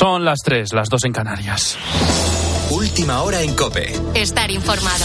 Son las tres, las dos en Canarias. Última hora en Cope. Estar informado.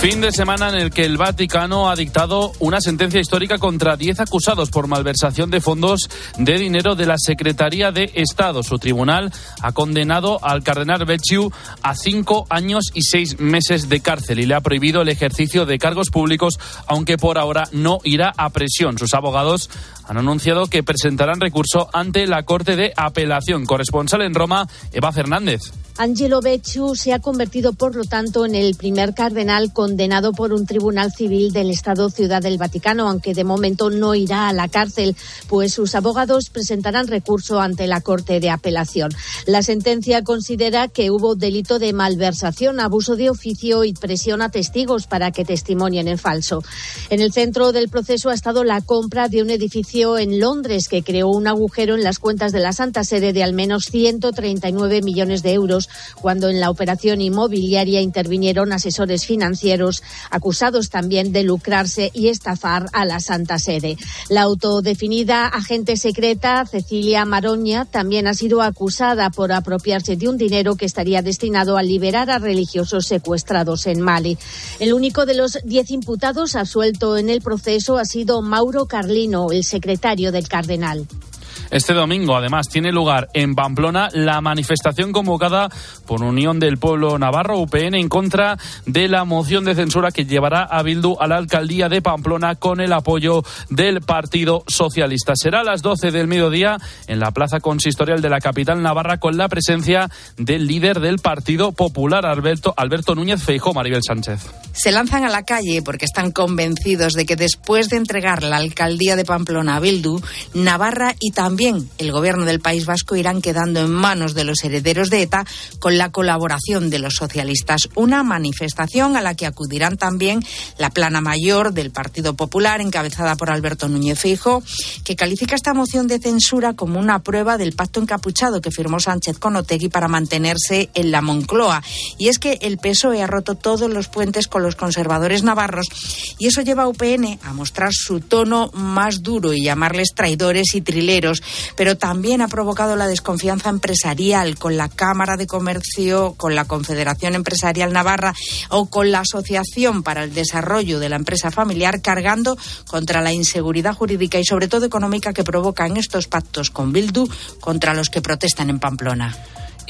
Fin de semana en el que el Vaticano ha dictado una sentencia histórica contra 10 acusados por malversación de fondos de dinero de la Secretaría de Estado. Su tribunal ha condenado al cardenal Becciu a cinco años y seis meses de cárcel y le ha prohibido el ejercicio de cargos públicos, aunque por ahora no irá a presión. Sus abogados han anunciado que presentarán recurso ante la Corte de Apelación. Corresponsal en Roma, Eva Fernández. Angelo Becciu se ha convertido, por lo tanto, en el primer cardenal condenado por un tribunal civil del Estado Ciudad del Vaticano, aunque de momento no irá a la cárcel, pues sus abogados presentarán recurso ante la Corte de Apelación. La sentencia considera que hubo delito de malversación, abuso de oficio y presión a testigos para que testimonien en falso. En el centro del proceso ha estado la compra de un edificio en Londres que creó un agujero en las cuentas de la Santa Sede de al menos 139 millones de euros cuando en la operación inmobiliaria intervinieron asesores financieros acusados también de lucrarse y estafar a la Santa Sede. La autodefinida agente secreta Cecilia Maroña también ha sido acusada por apropiarse de un dinero que estaría destinado a liberar a religiosos secuestrados en Mali. El único de los diez imputados absuelto en el proceso ha sido Mauro Carlino, el secretario del cardenal. Este domingo, además, tiene lugar en Pamplona la manifestación convocada por Unión del Pueblo Navarro, UPN, en contra de la moción de censura que llevará a Bildu a la alcaldía de Pamplona con el apoyo del Partido Socialista. Será a las 12 del mediodía en la plaza consistorial de la capital navarra con la presencia del líder del Partido Popular, Alberto, Alberto Núñez Feijóo, Maribel Sánchez. Se lanzan a la calle porque están convencidos de que después de entregar la alcaldía de Pamplona a Bildu, Navarra y también también el gobierno del País Vasco irán quedando en manos de los herederos de ETA con la colaboración de los socialistas. Una manifestación a la que acudirán también la plana mayor del Partido Popular, encabezada por Alberto Núñez Fijo, que califica esta moción de censura como una prueba del pacto encapuchado que firmó Sánchez con Otegui para mantenerse en la Moncloa. Y es que el PSOE ha roto todos los puentes con los conservadores navarros y eso lleva a UPN a mostrar su tono más duro y llamarles traidores y trileros pero también ha provocado la desconfianza empresarial con la Cámara de Comercio, con la Confederación Empresarial Navarra o con la Asociación para el Desarrollo de la Empresa Familiar, cargando contra la inseguridad jurídica y sobre todo económica que provocan estos pactos con Bildu contra los que protestan en Pamplona.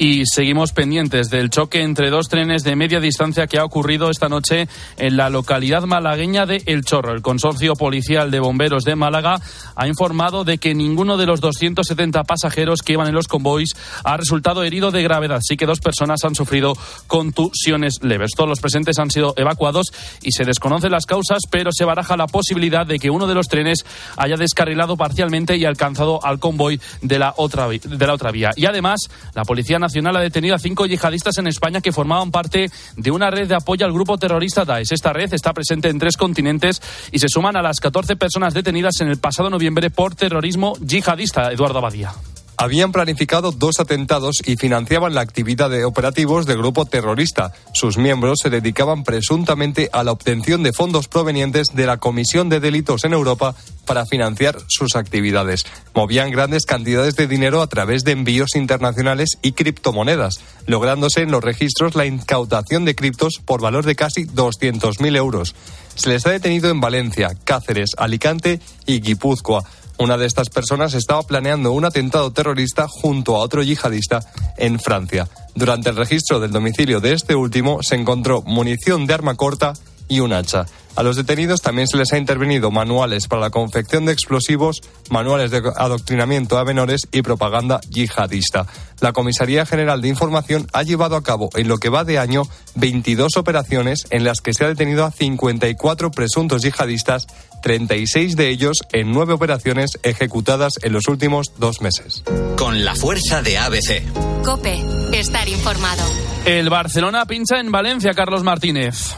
Y seguimos pendientes del choque entre dos trenes de media distancia que ha ocurrido esta noche en la localidad malagueña de El Chorro. El Consorcio Policial de Bomberos de Málaga ha informado de que ninguno de los 270 pasajeros que iban en los convoys ha resultado herido de gravedad. Sí que dos personas han sufrido contusiones leves. Todos los presentes han sido evacuados y se desconocen las causas, pero se baraja la posibilidad de que uno de los trenes haya descarrilado parcialmente y alcanzado al convoy de la otra, de la otra vía. Y además, la Policía Nacional Nacional ha detenido a cinco yihadistas en España que formaban parte de una red de apoyo al grupo terrorista Daesh. Esta red está presente en tres continentes y se suman a las 14 personas detenidas en el pasado noviembre por terrorismo yihadista. Eduardo Abadía habían planificado dos atentados y financiaban la actividad de operativos del grupo terrorista. Sus miembros se dedicaban presuntamente a la obtención de fondos provenientes de la Comisión de Delitos en Europa para financiar sus actividades. Movían grandes cantidades de dinero a través de envíos internacionales y criptomonedas, lográndose en los registros la incautación de criptos por valor de casi 200.000 euros. Se les ha detenido en Valencia, Cáceres, Alicante y Guipúzcoa. Una de estas personas estaba planeando un atentado terrorista junto a otro yihadista en Francia. Durante el registro del domicilio de este último se encontró munición de arma corta y un hacha. A los detenidos también se les ha intervenido manuales para la confección de explosivos, manuales de adoctrinamiento a menores y propaganda yihadista. La Comisaría General de Información ha llevado a cabo en lo que va de año 22 operaciones en las que se ha detenido a 54 presuntos yihadistas, 36 de ellos en nueve operaciones ejecutadas en los últimos dos meses. Con la fuerza de ABC. Cope, estar informado. El Barcelona pincha en Valencia, Carlos Martínez.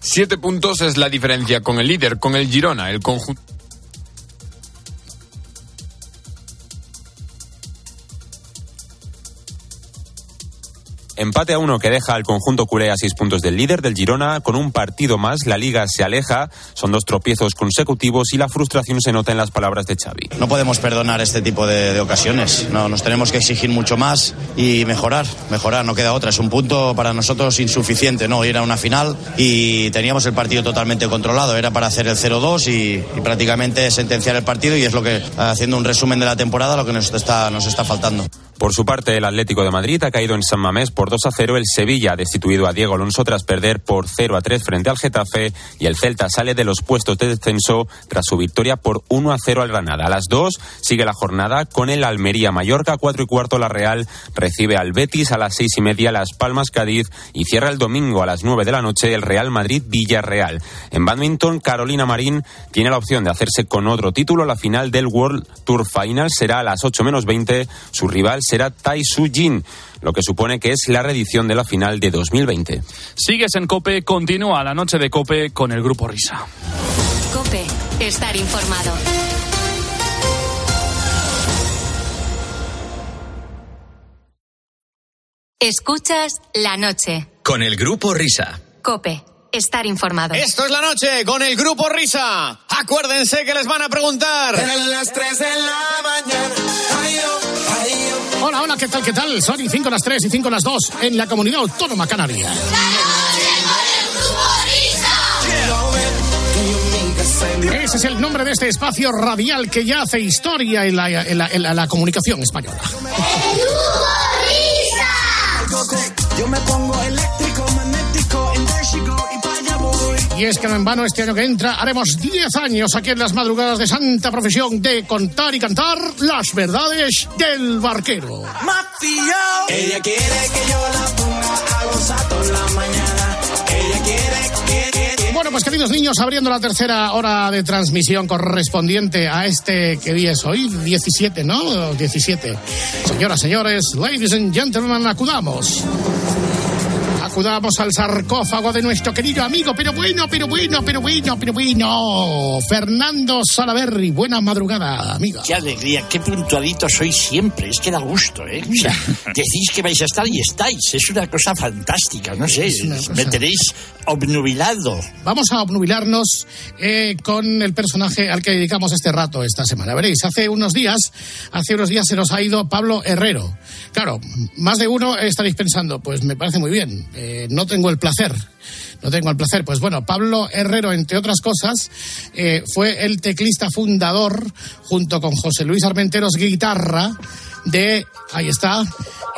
Siete puntos es la diferencia con el líder, con el Girona, el conjunto. Empate a uno que deja al conjunto culé a seis puntos del líder del Girona. Con un partido más, la liga se aleja. Son dos tropiezos consecutivos y la frustración se nota en las palabras de Xavi. No podemos perdonar este tipo de, ocasiones. No, nos tenemos que exigir mucho más y mejorar. Mejorar, no queda otra. Es un punto para nosotros insuficiente, ¿no? Ir a una final y teníamos el partido totalmente controlado. Era para hacer el 0-2 y, y prácticamente sentenciar el partido y es lo que, haciendo un resumen de la temporada, lo que nos está, nos está faltando. Por su parte, el Atlético de Madrid ha caído en San Mamés por 2 a 0. El Sevilla ha destituido a Diego Alonso tras perder por 0 a 3 frente al Getafe. Y el Celta sale de los puestos de descenso tras su victoria por 1 a 0 al Granada. A las 2 sigue la jornada con el Almería Mallorca, 4 y cuarto la Real recibe al Betis a las 6 y media Las Palmas Cádiz y cierra el domingo a las 9 de la noche el Real Madrid Villarreal. En badminton, Carolina Marín tiene la opción de hacerse con otro título. La final del World Tour Final será a las 8 menos 20. Su rival será Tai Su Jin, lo que supone que es la reedición de la final de 2020. Sigues en Cope, continúa la noche de Cope con el grupo Risa. Cope, estar informado. Escuchas la noche. Con el grupo Risa. Cope, estar informado. Esto es la noche con el grupo Risa. Acuérdense que les van a preguntar. las 3 de la mañana. Hola, hola, ¿qué tal? ¿Qué tal? Son y 5 las 3 y 5 las 2 en la comunidad autónoma canaria. Ese es el nombre de este espacio radial que ya hace historia en la, en la- en la- en la comunicación española. Yo me pongo Y es que no en vano este año que entra haremos 10 años aquí en las madrugadas de Santa Profesión de contar y cantar las verdades del barquero. Ella quiere que yo la ponga a gozar toda la mañana. Ella quiere que, que, que- Bueno, pues queridos niños, abriendo la tercera hora de transmisión correspondiente a este, ¿qué día es hoy? 17, ¿no? 17. Señoras, señores, ladies and gentlemen, acudamos. Acudamos al sarcófago de nuestro querido amigo, pero bueno, pero bueno, pero bueno, pero bueno. Fernando Salaberry, buena madrugada, amiga. Qué alegría, qué puntualitos sois siempre. Es que da gusto, ¿eh? O sea, decís que vais a estar y estáis. Es una cosa fantástica, no sé. Cosa- Me tenéis obnubilado. Vamos a obnubilarnos eh, con el personaje al que dedicamos este rato esta semana. Veréis, hace unos días, hace unos días se nos ha ido Pablo Herrero. Claro, más de uno estaréis pensando, pues me parece muy bien, eh, no tengo el placer. No tengo el placer. Pues bueno, Pablo Herrero, entre otras cosas, eh, fue el teclista fundador, junto con José Luis Armenteros Guitarra, de, ahí está,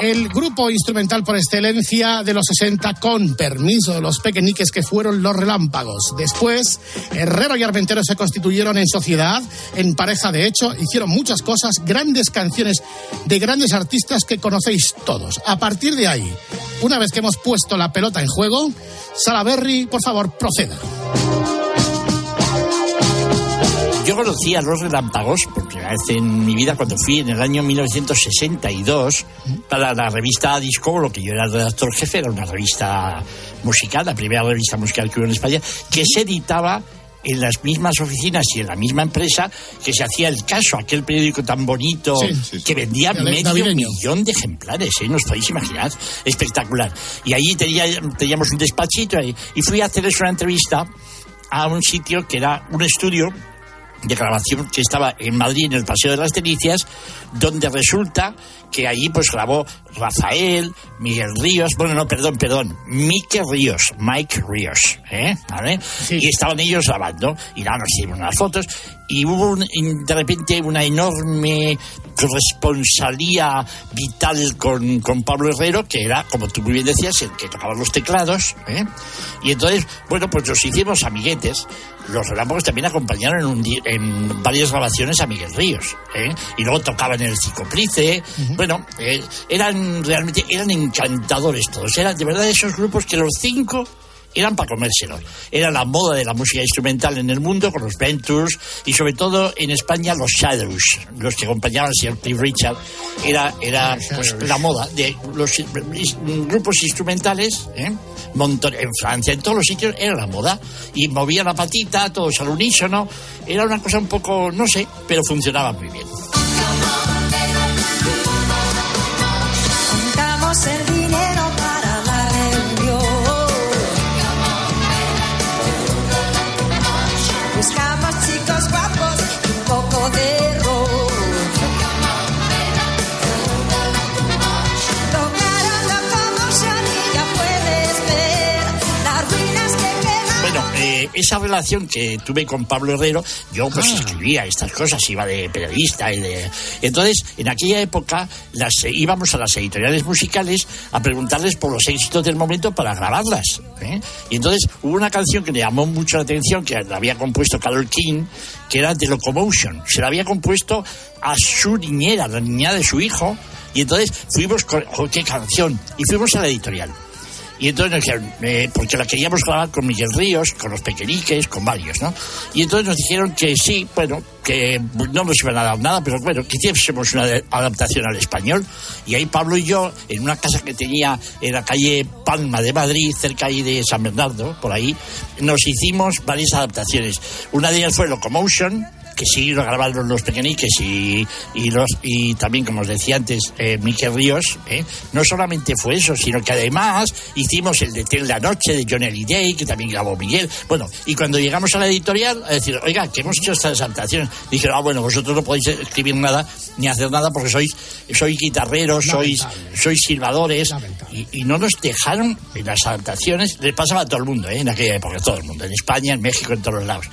el grupo instrumental por excelencia de los 60 con permiso de los pequeñiques que fueron los relámpagos. Después, Herrero y Armenteros se constituyeron en sociedad, en pareja de hecho, hicieron muchas cosas, grandes canciones de grandes artistas que conocéis todos. A partir de ahí, una vez que hemos puesto la pelota en juego, Salaberry, por favor, proceda. Yo conocí a los relámpagos por primera vez en mi vida cuando fui en el año 1962 para la revista Disco, lo que yo era redactor jefe, era una revista musical, la primera revista musical que hubo en España, que se editaba en las mismas oficinas y en la misma empresa que se hacía el caso, aquel periódico tan bonito Sí, sí, sí. que vendía medio navideño. millón de ejemplares, ¿eh? no os podéis imaginar, espectacular. Y allí tenía, teníamos un despachito y, y fui a hacerles una entrevista a un sitio que era un estudio de grabación que estaba en Madrid, en el Paseo de las Delicias, donde resulta que allí pues grabó Rafael, Miguel Ríos, bueno, no, perdón, perdón, Mike Ríos, Mike Ríos, ¿eh? ¿Vale? Y estaban ellos grabando, y nada, nos hicieron unas fotos, y hubo un- de repente una enorme corresponsalía vital con, con Pablo Herrero, que era, como tú muy bien decías, el que tocaba los teclados, ¿eh? Y entonces, bueno, pues nos hicimos amiguetes. Los relámpagos también acompañaron en, un en varias grabaciones a Miguel Ríos, ¿eh? Y luego tocaban en el Cicoprice. Bueno, eh, eran realmente, eran encantadores todos. Eran de verdad esos grupos que los cinco eran para comérselos. Era la moda de la música instrumental en el mundo, con los Ventures y sobre todo en España los Shadows, los que acompañaban al señor Cliff Richard. Era, era pues, la moda de los grupos instrumentales, ¿eh? Montón- en Francia, en todos los sitios, era la moda. Y movía la patita, todos al unísono. Era una cosa un poco, no sé, pero funcionaba muy bien. Esa relación que tuve con Pablo Herrero, yo pues Ah. escribía estas cosas, iba de periodista y de... Entonces, en aquella época las, íbamos a las editoriales musicales a preguntarles por los éxitos del momento para grabarlas. ¿eh? Y entonces hubo una canción que me llamó mucho la atención, que la había compuesto Carol King, que era The Locomotion. Se la había compuesto a su niñera, la niña de su hijo, y entonces fuimos con, qué canción, y fuimos a la editorial. Y entonces nos dijeron, eh, porque la queríamos grabar con Miguel Ríos, con los Pequeñiques, con varios, ¿no? Y entonces nos dijeron que sí, bueno, que no nos iban a dar nada, pero bueno, que hiciésemos una adaptación al español. Y ahí Pablo y yo, en una casa que tenía en la calle Palma de Madrid, cerca ahí de San Bernardo, por ahí, nos hicimos varias adaptaciones. Una de ellas fue Locomotion, que sí lo grabaron los pequeñiques y, y los y también como os decía antes eh, Miquel Ríos ¿eh? no solamente fue eso sino que además hicimos el de Tel la noche de John Day que también grabó Miguel. Bueno y cuando llegamos a la editorial a decir oiga que hemos hecho estas adaptaciones dijeron ah bueno vosotros no podéis escribir nada ni hacer nada porque sois sois guitarreros sois sois silbadores y, y no nos dejaron en las adaptaciones. Le pasaba a todo el mundo ¿eh? en aquella época a todo el mundo en España en México en todos los lados.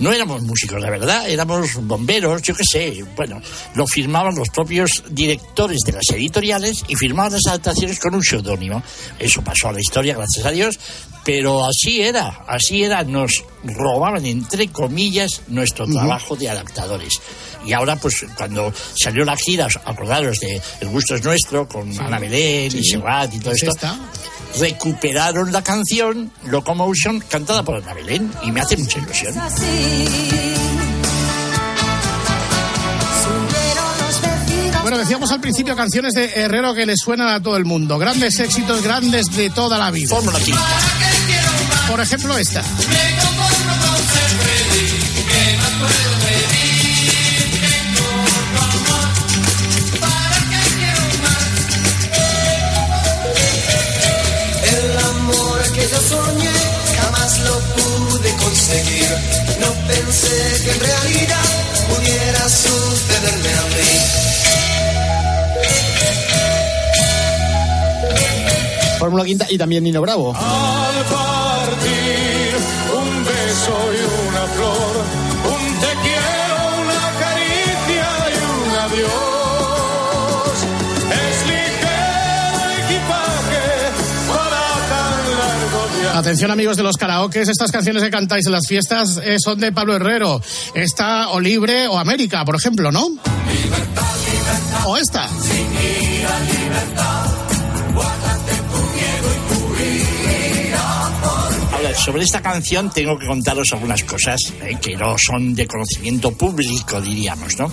No éramos músicos la verdad éramos bomberos yo qué sé bueno lo firmaban los propios directores de las editoriales y firmaban las adaptaciones con un seudónimo. Eso pasó a la historia gracias a Dios pero así era así era nos robaban entre comillas nuestro trabajo de adaptadores. Y ahora pues cuando salió la gira acordaros de El gusto es nuestro con Ana Belén y. Serrat y todo Es esto recuperaron la canción Locomotion cantada por Ana Belén y me hace mucha ilusión decíamos al principio canciones de Herrero que le suenan a todo el mundo. Grandes éxitos, grandes de toda la vida. Por ejemplo, esta. El amor que yo soñé jamás lo pude conseguir. No pensé que en realidad pudiera sucederme Fórmula Quinta y también Nino Bravo. Al partir un beso y una flor, un te quiero, una caricia y un adiós. Es ligero equipaje para tan largo viaje. Atención amigos de los karaokes, estas canciones que cantáis en las fiestas eh, son de Pablo Herrero. Esta o Libre o América, por ejemplo, ¿no? O esta. Sobre esta canción tengo que contaros algunas cosas eh, que no son de conocimiento público, diríamos, ¿no?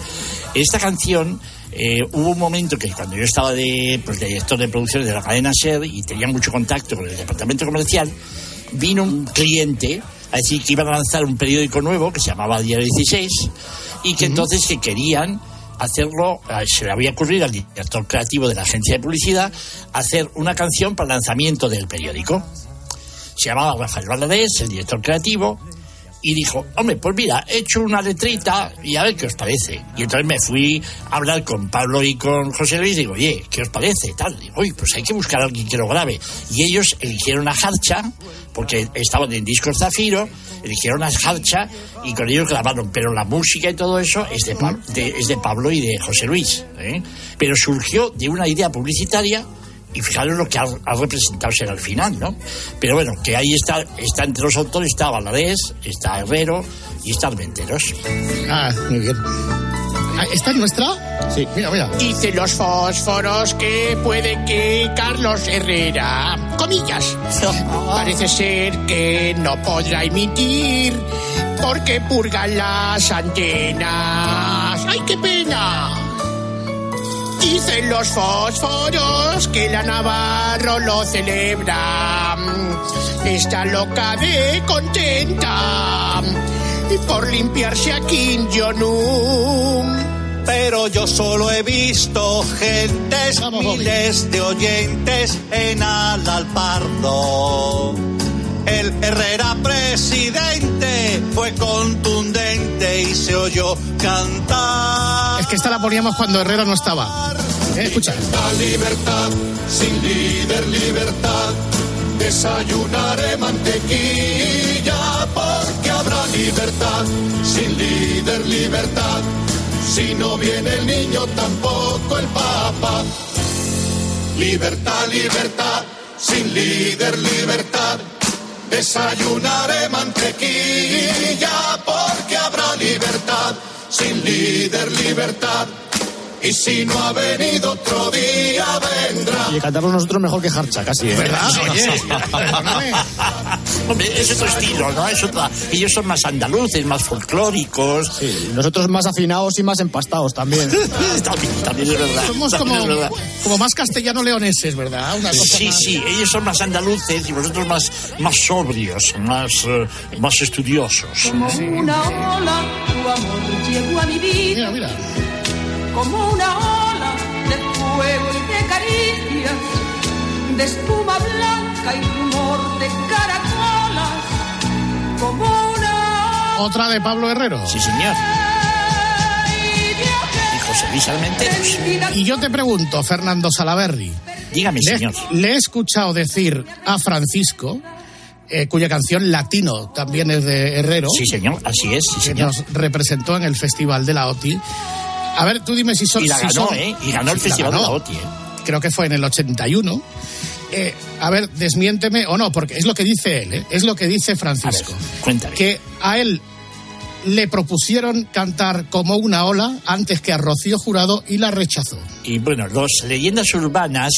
Esta canción, eh, hubo un momento que cuando yo estaba de, pues, de director de producción de la cadena SER y tenía mucho contacto con el departamento comercial, vino un cliente a decir que iban a lanzar un periódico nuevo que se llamaba Diario 16 y que entonces que querían hacerlo, eh, se le había ocurrido al director creativo de la agencia de publicidad hacer una canción para el lanzamiento del periódico se llamaba Rafael Valadez, el director creativo, y dijo, hombre, pues mira, he hecho una letrita y a ver qué os parece. Y entonces me fui a hablar con Pablo y con José Luis y digo, oye, ¿qué os parece? Tal, digo, oye, pues hay que buscar a alguien que lo grabe. Y ellos eligieron a Harcha, porque estaban en Discos Zafiro, eligieron a Harcha y con ellos grabaron. Pero la música y todo eso es de, Pab- de- es de Pablo y de José Luis. ¿eh? Pero surgió de una idea publicitaria y fijaros lo que ha, ha representado ser al final, ¿no? Pero bueno, que ahí está, está entre los autores, está Valadez, está Herrero y está Armenteros. Ah, muy bien. Ah, ¿Esta es nuestra? Sí. Mira, mira. Dice los fósforos que puede que Carlos Herrera, comillas, parece ser que no podrá emitir porque purgan las antenas. ¡Ay, qué pena! Dicen los fósforos que la Navarro lo celebra. Está loca de contenta y por limpiarse a Kim Jong-un. Pero yo solo he visto gentes, miles de oyentes en Alalpardo. El Herrera presidente fue contundente y se oyó cantar. Es que esta la poníamos cuando Herrero no estaba. Eh, escucha. La libertad, sin líder, libertad. Desayunaré mantequilla porque habrá libertad. Sin líder, libertad. Si no viene el niño, tampoco el papa. Libertad, libertad. Sin líder, libertad. Desayunaré mantequilla porque habrá libertad. Sin líder, libertad. Y si no ha venido otro día, vendrá. Y cantamos nosotros mejor que Harcha, casi. ¿eh? ¿Verdad? Oye, Hombre, es otro estilo, ¿no? Es otra... Ellos son más andaluces, más folclóricos. Sí, nosotros más afinados y más empastados también. también, también es verdad. somos como, es verdad. como más castellano-leoneses, ¿verdad? Una cosa Sí, más- sí, ellos son más andaluces y vosotros más, más sobrios, más, eh, más estudiosos. Como una ola, tu amor llegó a mi vida. Mira, mira. Como una ola de fuego y de caricias, de espuma blanca y rumor de caracolas. Otra de Pablo Herrero. Sí, señor. Y José Luis Almenteros. Y yo te pregunto, Fernando Salaverri. Dígame, le, señor. le he escuchado decir a Francisco, eh, cuya canción Latino también es de Herrero. Sí, señor, así es, sí, que señor. nos representó en el Festival de la OTI. A ver, tú dime si son. Y la si ganó, son- ¿eh? Y ganó el Festival de la OTI, ¿eh? Creo que fue en el 81. Eh, a ver, desmiénteme o no, porque es lo que dice él, ¿eh? es lo que dice Francisco. Cuéntame. Que a él le propusieron cantar como una ola antes que a Rocío Jurado y la rechazó. Y bueno, las leyendas urbanas,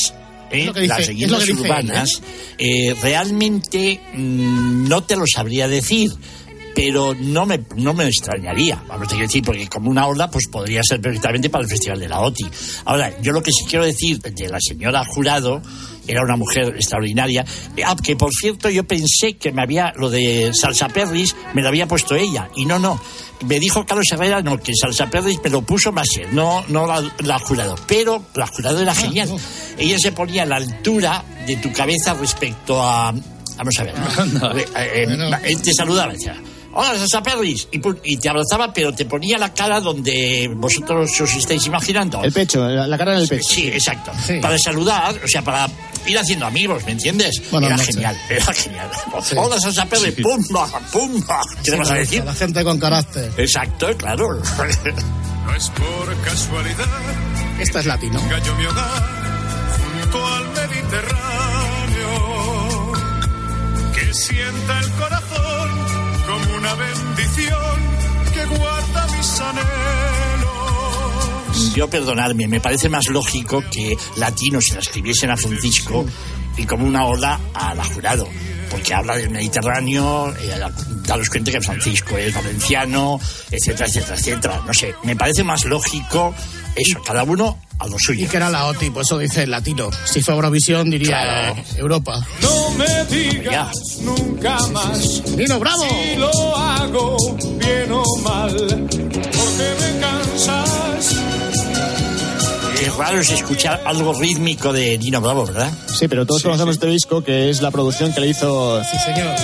¿eh? Dice- las leyendas él, urbanas, eh, realmente mm, no te lo sabría decir. Pero no me, no me extrañaría, vamos a decir, porque como una ola, pues podría ser perfectamente para el Festival de la OTI. Ahora, yo lo que sí quiero decir de la señora Jurado, era una mujer extraordinaria, ah, que por cierto yo pensé que me había, lo de Salsa Perris, me lo había puesto ella, y no, no. Me dijo Carlos Herrera, no, que Salsa Perris me lo puso más él, no, no la, la Jurado. Pero la Jurado era genial. Ella se ponía a la altura de tu cabeza respecto a... Vamos a ver. Eh, eh, eh, te saludaba, decía, Hola, Salsa Perris. Y, y te abrazaba, pero te ponía la cara donde vosotros os estáis imaginando. El pecho, la, la cara en el pecho. Sí, exacto. Para saludar, o sea, para ir haciendo amigos, ¿me entiendes? Era genial, era genial. Hola, Salsa Perris, pumba, pumba. ¿Qué le vas a decir? La gente con carácter. Exacto, claro. No es por casualidad. Esta es latino. Gallo mi hogar junto al Mediterráneo. Que sienta que guarda mis anhelos. Yo, perdonadme, me parece más lógico que latinos se la escribiesen a Francisco y como una ola a la jurado. Porque habla del Mediterráneo, eh, cuenta que Francisco es valenciano, etcétera, etcétera, etcétera. No sé, me parece más lógico eso, cada uno a lo Y suyo. que era la OTI, pues eso dice el latino. Si fue Eurovisión, diría Claro. Europa. No me digas nunca más. Nino Bravo. Si lo hago bien o mal. Raro es escuchar algo rítmico de Nino Bravo, ¿verdad? Sí, pero todos conocemos este disco, que es la producción que le hizo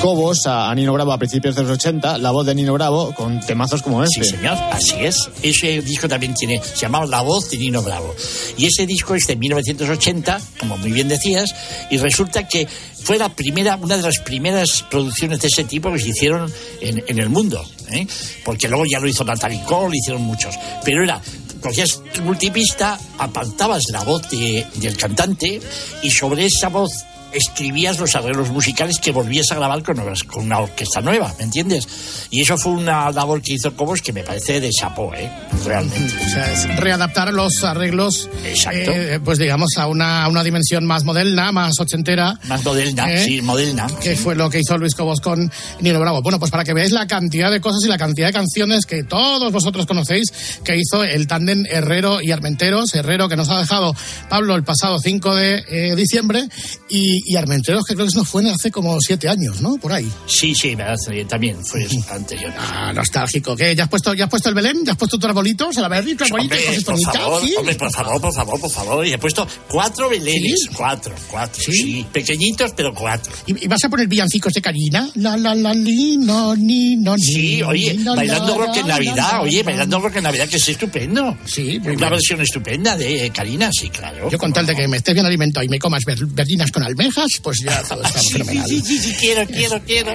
Cobos a, a Nino Bravo a principios de los 80, la voz de Nino Bravo, con temazos como este. Sí, señor, así es. Ese disco también tiene, se llamaba La Voz de Nino Bravo. Y ese disco es de 1980, como muy bien decías, y resulta que fue la primera, una de las primeras producciones de ese tipo que se hicieron en, en el mundo. ¿eh? Porque luego ya lo hizo Natalie Cole, hicieron muchos. Pero era, cogías tu multipista, apartabas la voz de- del cantante y sobre esa voz escribías los arreglos musicales que volvías a grabar con, con una orquesta nueva, ¿me entiendes? Y eso fue una labor que hizo Cobos que me parece de chapó, ¿eh? Realmente. O sea, es readaptar los arreglos, Exacto. eh, pues digamos, a una, a una dimensión más moderna, más ochentera. Más moderna, ¿Eh? sí, moderna. que fue lo que hizo Luis Cobos con Nino Bravo. Bueno, pues para que veáis la cantidad de cosas y la cantidad de canciones que todos vosotros conocéis que hizo el tándem Herrero y Armenteros. Herrero que nos ha dejado Pablo el pasado 5 de eh, diciembre y, y Armenteros que creo que eso fue hace como siete años, ¿no? Por ahí. Sí, sí, hace- también fue anterior. Ah, nostálgico. ¿Qué? ¿Ya has puesto, ya has puesto el Belén? ¿Ya has puesto tu arbolito? ¿Se la verdi? ¿Tu arbolito? Hombre, ¿Cosas por favor, Sí. hombre, por favor, por favor, por favor. Y he puesto cuatro belenes, cuatro, cuatro, sí. Pequeñitos, pero cuatro. ¿Y, y vas a poner villancicos de Karina? La, la, la, li, no, ni, no, ni. Sí, oye, ni, no, bailando la, rock en Navidad, la, oye, la, bailando rock en Navidad, que es estupendo. Sí, Una versión estupenda de eh, Karina, sí, claro. Yo con tal de que me estés bien alimentado y me comas verdinas con almendras, pues ya todo está Sí, fenomenal. sí, sí, sí, quiero, quiero, quiero.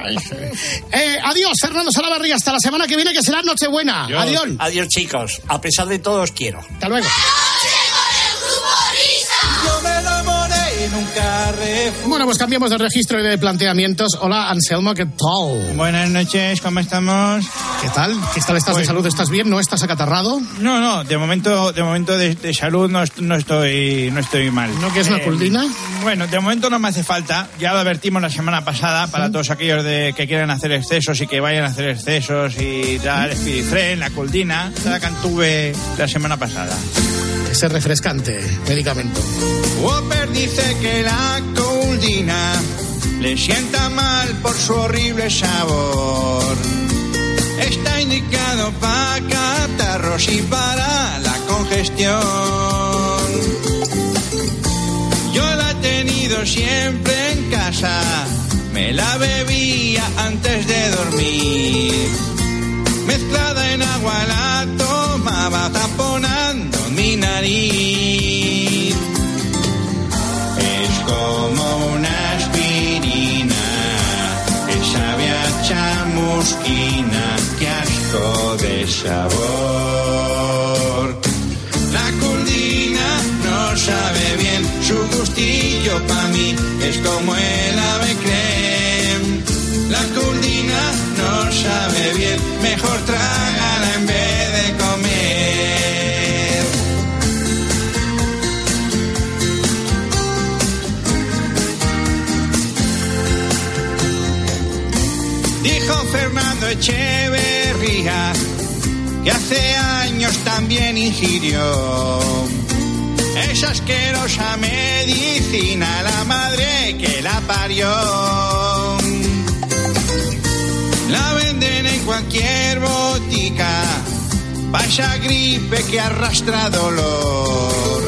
Eh, adiós, Fernando Salavarri, hasta la semana que viene, que será Nochebuena. Adiós. Adiós, chicos. A pesar de todo, os quiero. Hasta luego. En un Carrefour. Bueno, pues cambiamos de registro y de planteamientos. Hola, Anselmo, ¿qué tal? Buenas noches, ¿cómo estamos? ¿Qué tal? ¿Qué tal estás de Pues- salud? ¿Estás bien? ¿No estás acatarrado? No, no, de momento, de momento de, de salud no, no estoy, no estoy mal. ¿No quieres una Eh, culdina? Bueno, de momento no me hace falta. Ya lo advertimos la semana pasada para todos aquellos de que quieren hacer excesos y que vayan a hacer excesos y tal, el Spirifren, la culdina, la cantuve la semana pasada. Ese refrescante medicamento. Whopper dice que la culdina le sienta mal por su horrible sabor. Está indicado para catarros y para la congestión. Yo la he tenido siempre en casa, me la bebía antes de dormir. Mezclada en agua la tomaba taponando Es como una aspirina que sabe a chamusquina, que asco de sabor. La culdina no sabe bien, su gustillo pa' mí es como el ave creme. La culdina no sabe bien, mejor trágala Echeverría que hace años también ingirió esa asquerosa medicina, la madre que la parió. La venden en cualquier botica, esa gripe que arrastra dolor.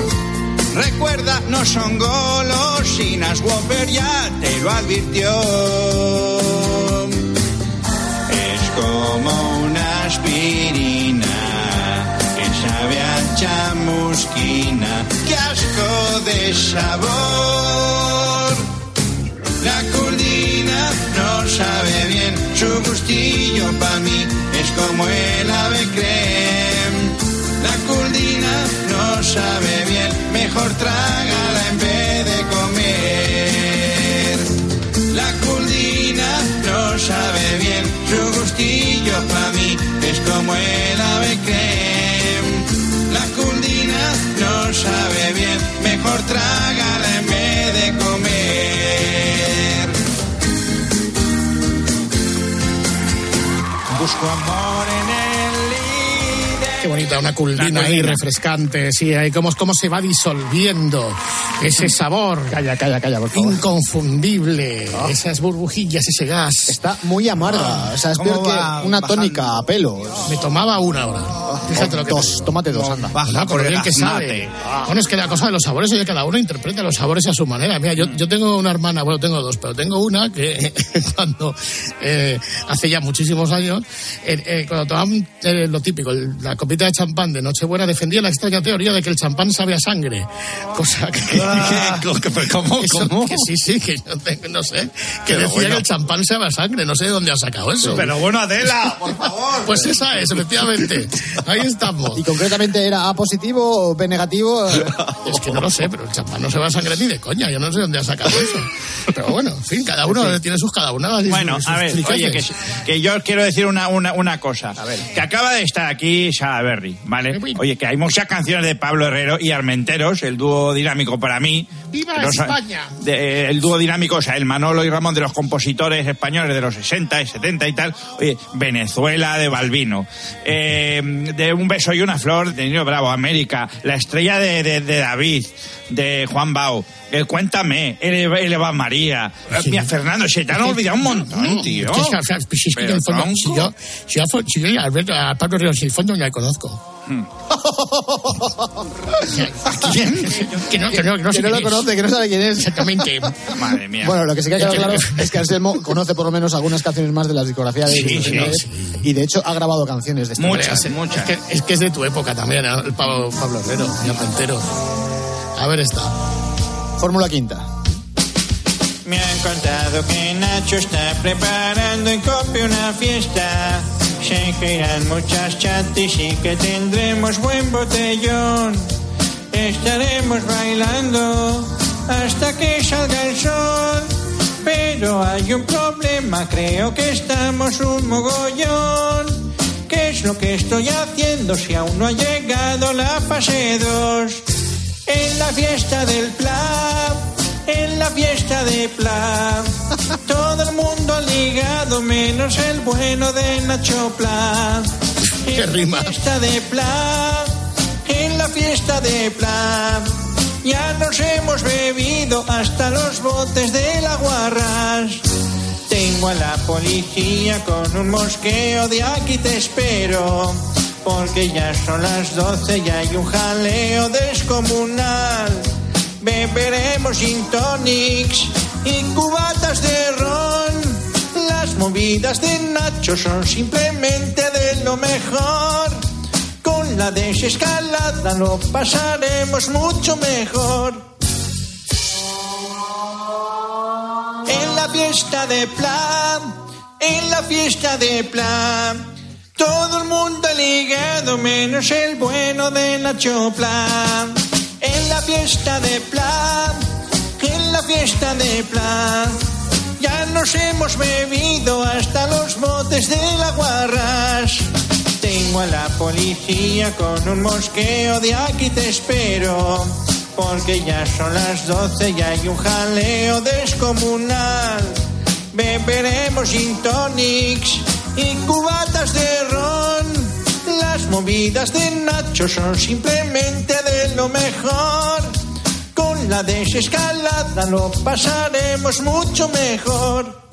Recuerda, no son golosinas, Whopper ya te lo advirtió. Como una aspirina que sabe a chamusquina, qué asco de sabor. La curdina no sabe bien, su gustillo pa' mí es como el ave creme. La curdina no sabe bien, mejor trágala como el ave creme. La curdina no sabe bien, mejor trágala en vez de comer. Busco amor. Qué bonita, una culdina ahí refrescante, sí, ahí cómo, cómo se va disolviendo ese sabor. Calla, calla, calla, por favor. Inconfundible, Ah. esas burbujillas, ese gas. Está muy amarga. o sea, es peor ¿Cómo va que una bajando? tónica a pelo. Me tomaba una hora. Fíjate lo que dos, tómate dos, anda. Baja por bien que sabe. Bueno, es que la cosa de los sabores, oye, cada uno interpreta los sabores a su manera. Mira, yo, yo tengo una hermana, bueno, tengo dos, pero tengo una que cuando, eh, hace ya muchísimos años, eh, eh, cuando tomaban eh, lo típico, la copita de champán de Nochebuena, defendía la extraña teoría de que el champán sabe a sangre. Cosa que... ¿Cómo? Eso, ¿Cómo? Que sí, sí, que yo tengo- no sé. Que Pero decía bueno. que el champán sabe a sangre. No sé de dónde ha sacado eso. Pero bueno, Adela, por favor. Pues esa es, efectivamente. Ahí estamos. ¿Y concretamente era A positivo o B negativo? Es que no lo sé, pero el champán no se va a sangre ni de coña. Yo no sé dónde ha sacado eso. Pero bueno, en fin, cada uno tiene sus cada una. Bueno, a ver, oye, que, que yo os quiero decir una, una, una cosa. Que acaba de estar aquí Salaberry, ¿vale? Oye, que hay muchas canciones de Pablo Herrero y Armenteros, el dúo dinámico para mí. ¡Viva No sa- España! de- eh, el dúo dinámico, o sea, el Manolo y Ramón de los compositores españoles de los 60 y 70 y tal. Oye, Venezuela de Balbino. Eh, de Un beso y una flor de Nino Bravo, América. La estrella de, de- de David, de Juan Bao. El Cuéntame, el, el Eva María. Eh, Mira, Fernando, se te han olvidado un montón, tío. Que, o sea, si es que Pero, el fondo, si yo, si yo, si yo a, Alberto, a Pablo Ríos, en el fondo ya le conozco. ¿A quién? Que no, que no, que no, sé Que no quién lo es. conoce, que no sabe quién es. Exactamente. Madre mía. Bueno, lo que sí que ha quedado Es que- claro es que Anselmo conoce por lo menos algunas canciones más de la discografía de Sí, sí, Fernández, y de hecho ha grabado canciones de esta Hombre, manera. es, Es que, es que es de tu época también, ¿eh? el Pablo, Pablo Herrero, ya entero. A ver esta. Fórmula quinta. Me han contado que Nacho está preparando en Cope una fiesta. Sé que irán muchas chatis y que tendremos buen botellón. Estaremos bailando hasta que salga el sol. Pero hay un problema, creo que estamos un mogollón. ¿Qué es lo que estoy haciendo si aún no ha llegado la fase 2? En la fiesta del plan, en la fiesta de plan, todo el mundo ha ligado menos el bueno de Nacho Plan. ¿Qué rima? En la fiesta de plan, en la fiesta de plan, ya nos hemos bebido hasta los botes de la guarras. Tengo a la policía con un mosqueo de aquí te espero. Porque ya son las 12 y hay un jaleo descomunal. Beberemos gin tonics y cubatas de ron. Las movidas de Nacho son simplemente de lo mejor. Con la desescalada lo pasaremos mucho mejor. En la fiesta de plan, en la fiesta de plan, todo el mundo ha ligado menos el bueno de Nacho Plan. En la fiesta de plan, en la fiesta de plan, ya nos hemos bebido hasta los botes de la guarras. Tengo a la policía con un mosqueo de aquí te espero. Porque ya son las 12 y hay un jaleo descomunal. Beberemos gin tonics y cubatas de ron. Las movidas de Nacho son simplemente de lo mejor. Con la desescalada lo pasaremos mucho mejor.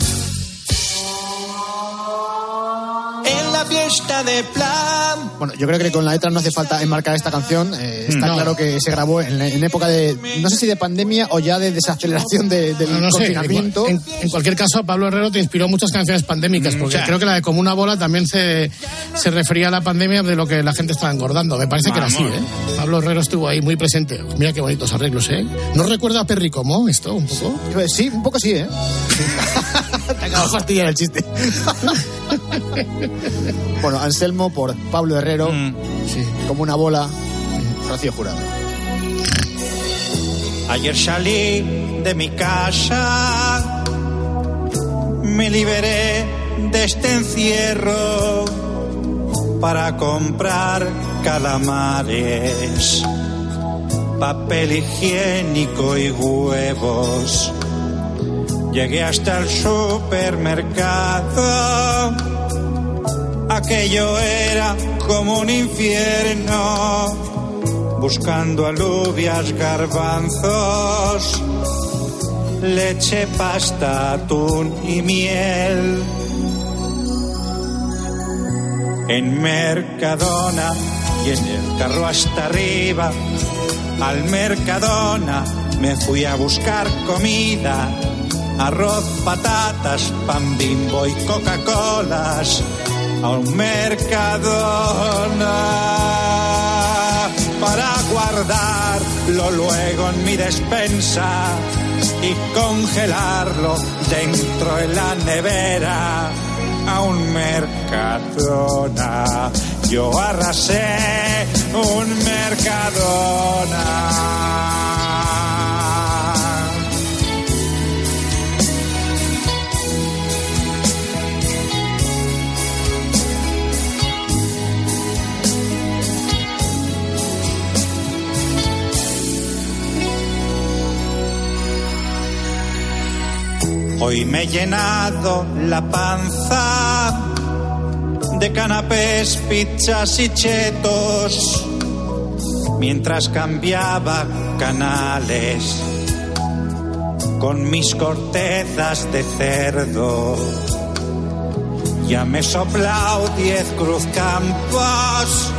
Fiesta de plan. Bueno, yo creo que con la letra no hace falta enmarcar esta canción. Eh, está No. claro que se grabó en, en época de, no sé si de pandemia o ya de desaceleración de- del No, no sé, confinamiento. en, en cualquier caso, Pablo Herrero te inspiró muchas canciones pandémicas, porque ya. creo que la de Como una bola también se, se refería a la pandemia de lo que la gente estaba engordando. Me parece que era así, Vamos. ¿eh? Pablo Herrero estuvo ahí muy presente. Mira qué bonitos arreglos, ¿eh? ¿No recuerda a Perry como esto, un poco? Pues sí, un poco sí, ¿eh? Te acabo de fastidiar el chiste. bueno, Anselmo por Pablo Herrero, sí, como una bola, Rocío Jurado. Ayer salí de mi casa, me liberé de este encierro para comprar calamares, papel higiénico y huevos. Llegué hasta el supermercado, aquello era como un infierno buscando alubias, garbanzos, leche, pasta, atún y miel. En Mercadona y en el carro hasta arriba, al Mercadona me fui a buscar comida, arroz, patatas, pan bimbo y Coca-Colas, a un Mercadona para guardarlo luego en mi despensa y congelarlo dentro de la nevera a un mercadona. Yo arrasé un mercadona. Hoy me he llenado la panza de canapés, pizzas y chetos mientras cambiaba canales con mis cortezas de cerdo. Ya me he soplado diez cruzcampos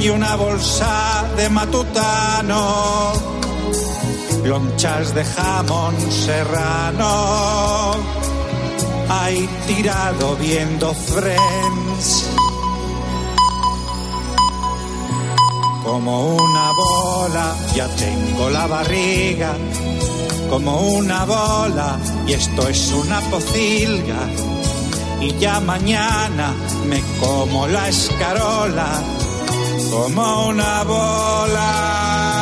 y una bolsa de matutano lonchas de jamón serrano. Ahí tirado viendo Friends. Como una bola, ya tengo la barriga como una bola y esto es una pocilga. Y ya mañana me como la escarola como una bola.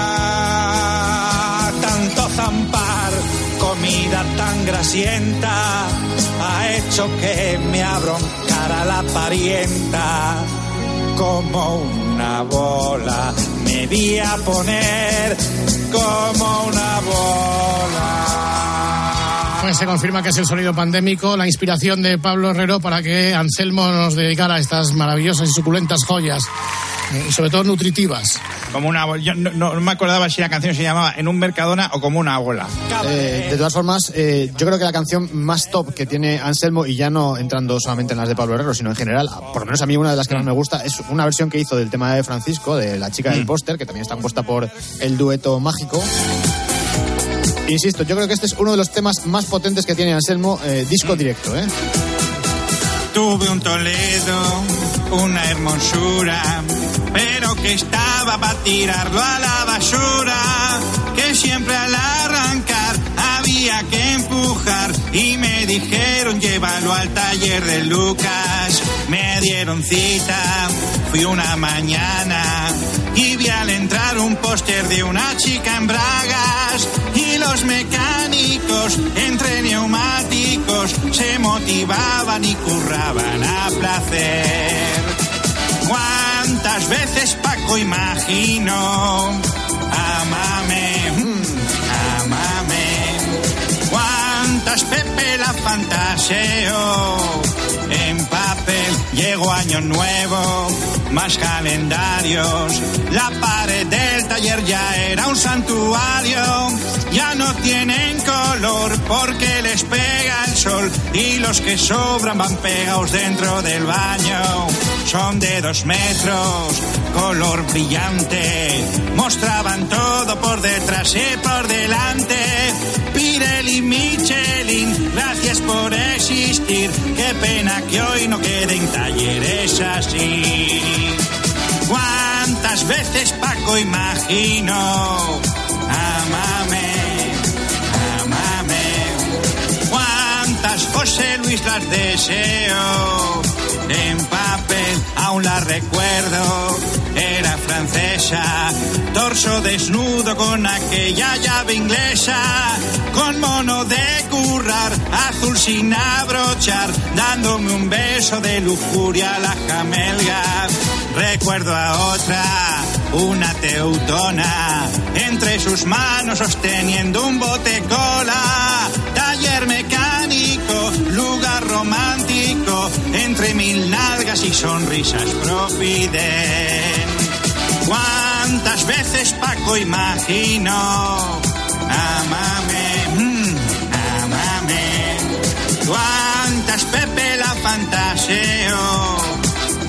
Comida tan grasienta, ha hecho que me abroncara la parienta como una bola. Me vi a poner como una bola. Pues se confirma que es el sonido pandémico, la inspiración de Pablo Herrero para que Anselmo nos dedicara estas maravillosas y suculentas joyas, y sobre todo nutritivas. Como una bola. Yo no, no me acordaba si la canción se llamaba En un Mercadona o como una bola. Eh, de todas formas, eh, yo creo que la canción más top que tiene Anselmo, y ya no entrando solamente en las de Pablo Herrero, sino en general, por lo menos a mí una de las que más me gusta, es una versión que hizo del tema de Francisco, de La chica del póster, que también está compuesta por el dueto mágico. Insisto, yo creo que este es uno de los temas más potentes que tiene Anselmo, eh, disco directo, ¿eh? Tuve un Toledo, una hermosura, pero que estaba para tirarlo a la basura, que siempre al arrancar había que empujar y me dijeron llévalo al taller de Lucas. Me dieron cita, fui una mañana y vi al entrar un póster de una chica en bragas y los mecánicos entre neumáticos se motivaban y curraban a placer. ¿Cuántas veces Paco imagino? Amame, mm, amame. ¿Cuántas Pepe la fantaseo? En papel llegó año nuevo, más calendarios. La pared del taller ya era un santuario. Ya no tienen color porque les pega el sol y los que sobran van pegados dentro del baño. Son de dos metros, color brillante. Mostraban todo por detrás y por delante. Pirelli, Michelin, gracias por existir. Qué pena que hoy no queden talleres así. ¿Cuántas veces Paco imagino? Amame, amame. ¿Cuántas José Luis las deseo? En papel aún la recuerdo. Era francesa, torso desnudo con aquella llave inglesa, con mono de currar, azul sin abrochar, dándome un beso de lujuria a la jamelga. Recuerdo a otra, una teutona, entre sus manos sosteniendo un bote cola, sonrisas propiden. ¿Cuántas veces Paco imagino? Amame, mm, amame. ¿Cuántas Pepe la fantaseo?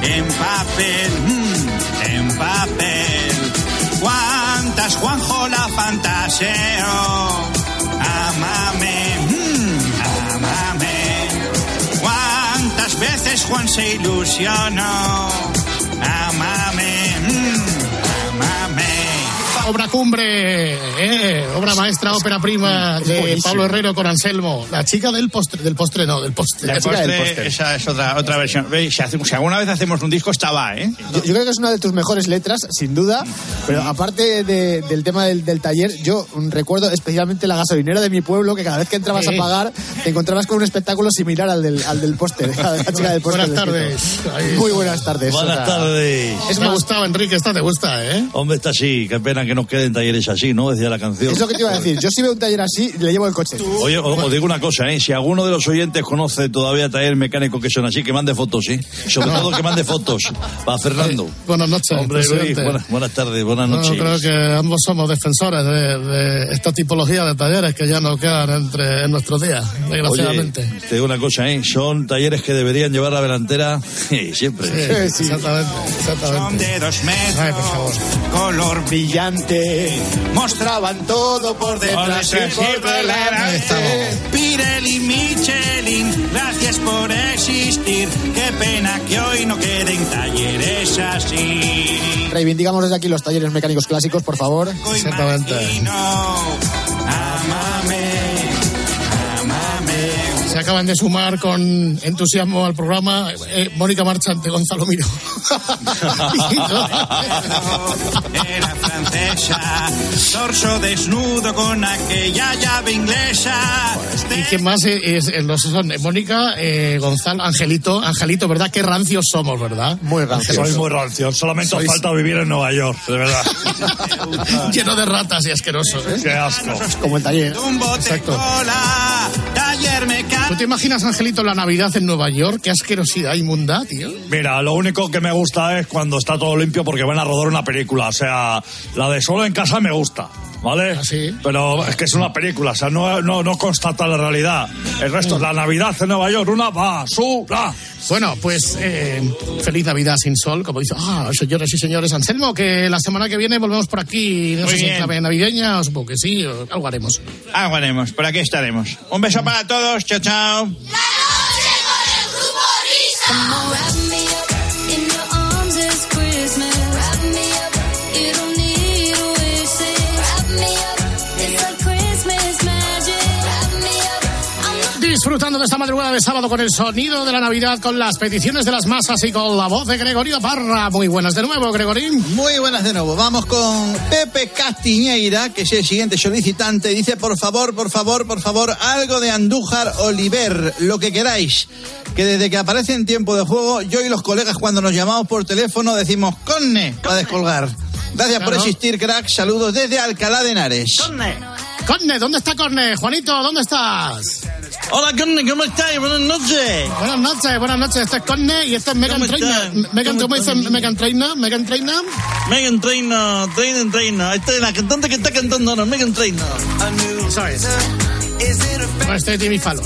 En papel, mm, en papel. ¿Cuántas Juanjo la fantaseo? Amame, Juan se ilusionó? Amame. Obra cumbre, eh, obra maestra, ópera prima de buenísimo. Pablo Herrero con Anselmo. La chica del postre, del postre no, del postre. La postre, esa es otra, otra versión. ¿Veis? Si, hacemos- si alguna vez hacemos un disco, estaba, ¿eh? Yo, yo creo que es una de tus mejores letras, sin duda, pero aparte de- del tema del, del taller, yo recuerdo especialmente la gasolinera de mi pueblo, que cada vez que entrabas a pagar, te encontrabas con un espectáculo similar al del, al del póster, la, la chica del póster. Buenas del tardes. Muy buenas tardes. Buenas tardes. Es me más- gustado, Enrique, esta te gusta, ¿eh? Hombre, está así. Qué pena que nos queden talleres así, ¿no? Decía la canción. Es lo que te iba a decir. Yo si veo un taller así, le llevo el coche. Oye, os, os digo una cosa, ¿eh? Si alguno de los oyentes conoce todavía taller mecánico que son así, que mande fotos, ¿sí? Sobre todo que mande fotos. Para Fernando. Buenas noches, Hombre, Luis, buenas, buenas tardes, buenas No, noches. creo que ambos somos defensores de, de esta tipología de talleres que ya no quedan entre en nuestros días, desgraciadamente. Oye, te digo una cosa, ¿eh? Son talleres que deberían llevar la delantera sí, siempre. Sí, Exactamente, exactamente. Son de dos metros, color brillante, mostraban todo por detrás y por delante. Pirelli, Michelin, gracias por existir. Qué pena que hoy no queden talleres así. Reivindicamos desde aquí los talleres mecánicos clásicos, por favor. Exactamente. Imagino, acaban de sumar con entusiasmo al programa eh, Mónica Marchante, Gonzalo Miro. Era francesa, torso desnudo con aquella llave inglesa. ¿Y quién más es, es- los son? Mónica, eh, Gonzalo, Angelito. Angelito, ¿verdad? Qué rancios somos, ¿verdad? Muy Soy muy rancio. Solamente os Sois- falta vivir en Nueva York, de verdad. Lleno de ratas y asqueroso. ¿eh? Qué asco. Como el taller. Exacto. taller mecánico. ¿Tú te imaginas, Angelito, la Navidad en Nueva York? Qué asquerosidad inmunda, tío. Mira, lo único que me gusta es cuando está todo limpio porque van a rodar una película. O sea, la de solo en casa me gusta. ¿Vale? Pero es que es una película, o sea, no, no, no constata la realidad. El resto es la Navidad en Nueva York, una basura. Bueno, pues eh, feliz Navidad sin sol, como dice, ah, señores y señores, Anselmo, que la semana que viene volvemos por aquí, no Muy sé si en bien. clave navideña, o supongo que sí, o algo haremos. Algo haremos, por aquí estaremos. Un beso para todos, chao, chao. Disfrutando de esta madrugada de sábado con el sonido de la Navidad, con las peticiones de las masas y con la voz de Gregorio Parra. Muy buenas de nuevo, Gregorín. Muy buenas de nuevo. Vamos con Pepe Castiñeira, que es el siguiente solicitante. Dice, por favor, por favor, por favor, algo de Andújar Oliver, lo que queráis. Que desde que aparece en tiempo de juego, yo y los colegas cuando nos llamamos por teléfono decimos, conne, para descolgar. Gracias por Claro. existir, crack. Saludos desde Alcalá de Henares. Corne, ¿dónde está Corne? Juanito, ¿dónde estás? Hola, Corne, ¿cómo estáis? Buenas noches. Buenas noches, buenas noches. Este es Corne y este es Megan ¿Cómo Trainer. Megan, ¿Cómo ¿cómo dice están? Megan Trainer? Megan Trainer. Megan Trainer, Trainer, Trainer. Esta es la cantante que está cantando ahora, Megan Trainer. Eso es. Bueno, este es Jimmy Fallon.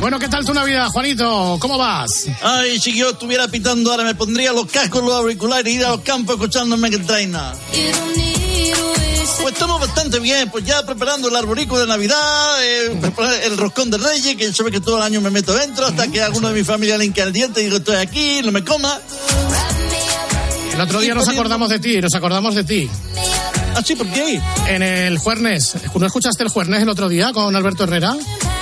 Bueno, ¿qué tal tu Navidad, Juanito? ¿Cómo vas? Ay, si yo estuviera pitando ahora, me pondría los cascos, los auriculares y ir a los campos escuchando Megan Trainer. Pues estamos bastante bien, pues ya preparando el arborico de Navidad, eh, el roscón de Reyes, que sabe que todo el año me meto dentro, hasta que alguno de mi familia le el diente y digo, estoy aquí, no me coma. El otro día nos acordamos de ti, nos acordamos de ti. ¿Ah, sí? ¿Por qué? En el Juernes. ¿No escuchaste el Juernes el otro día con Alberto Herrera?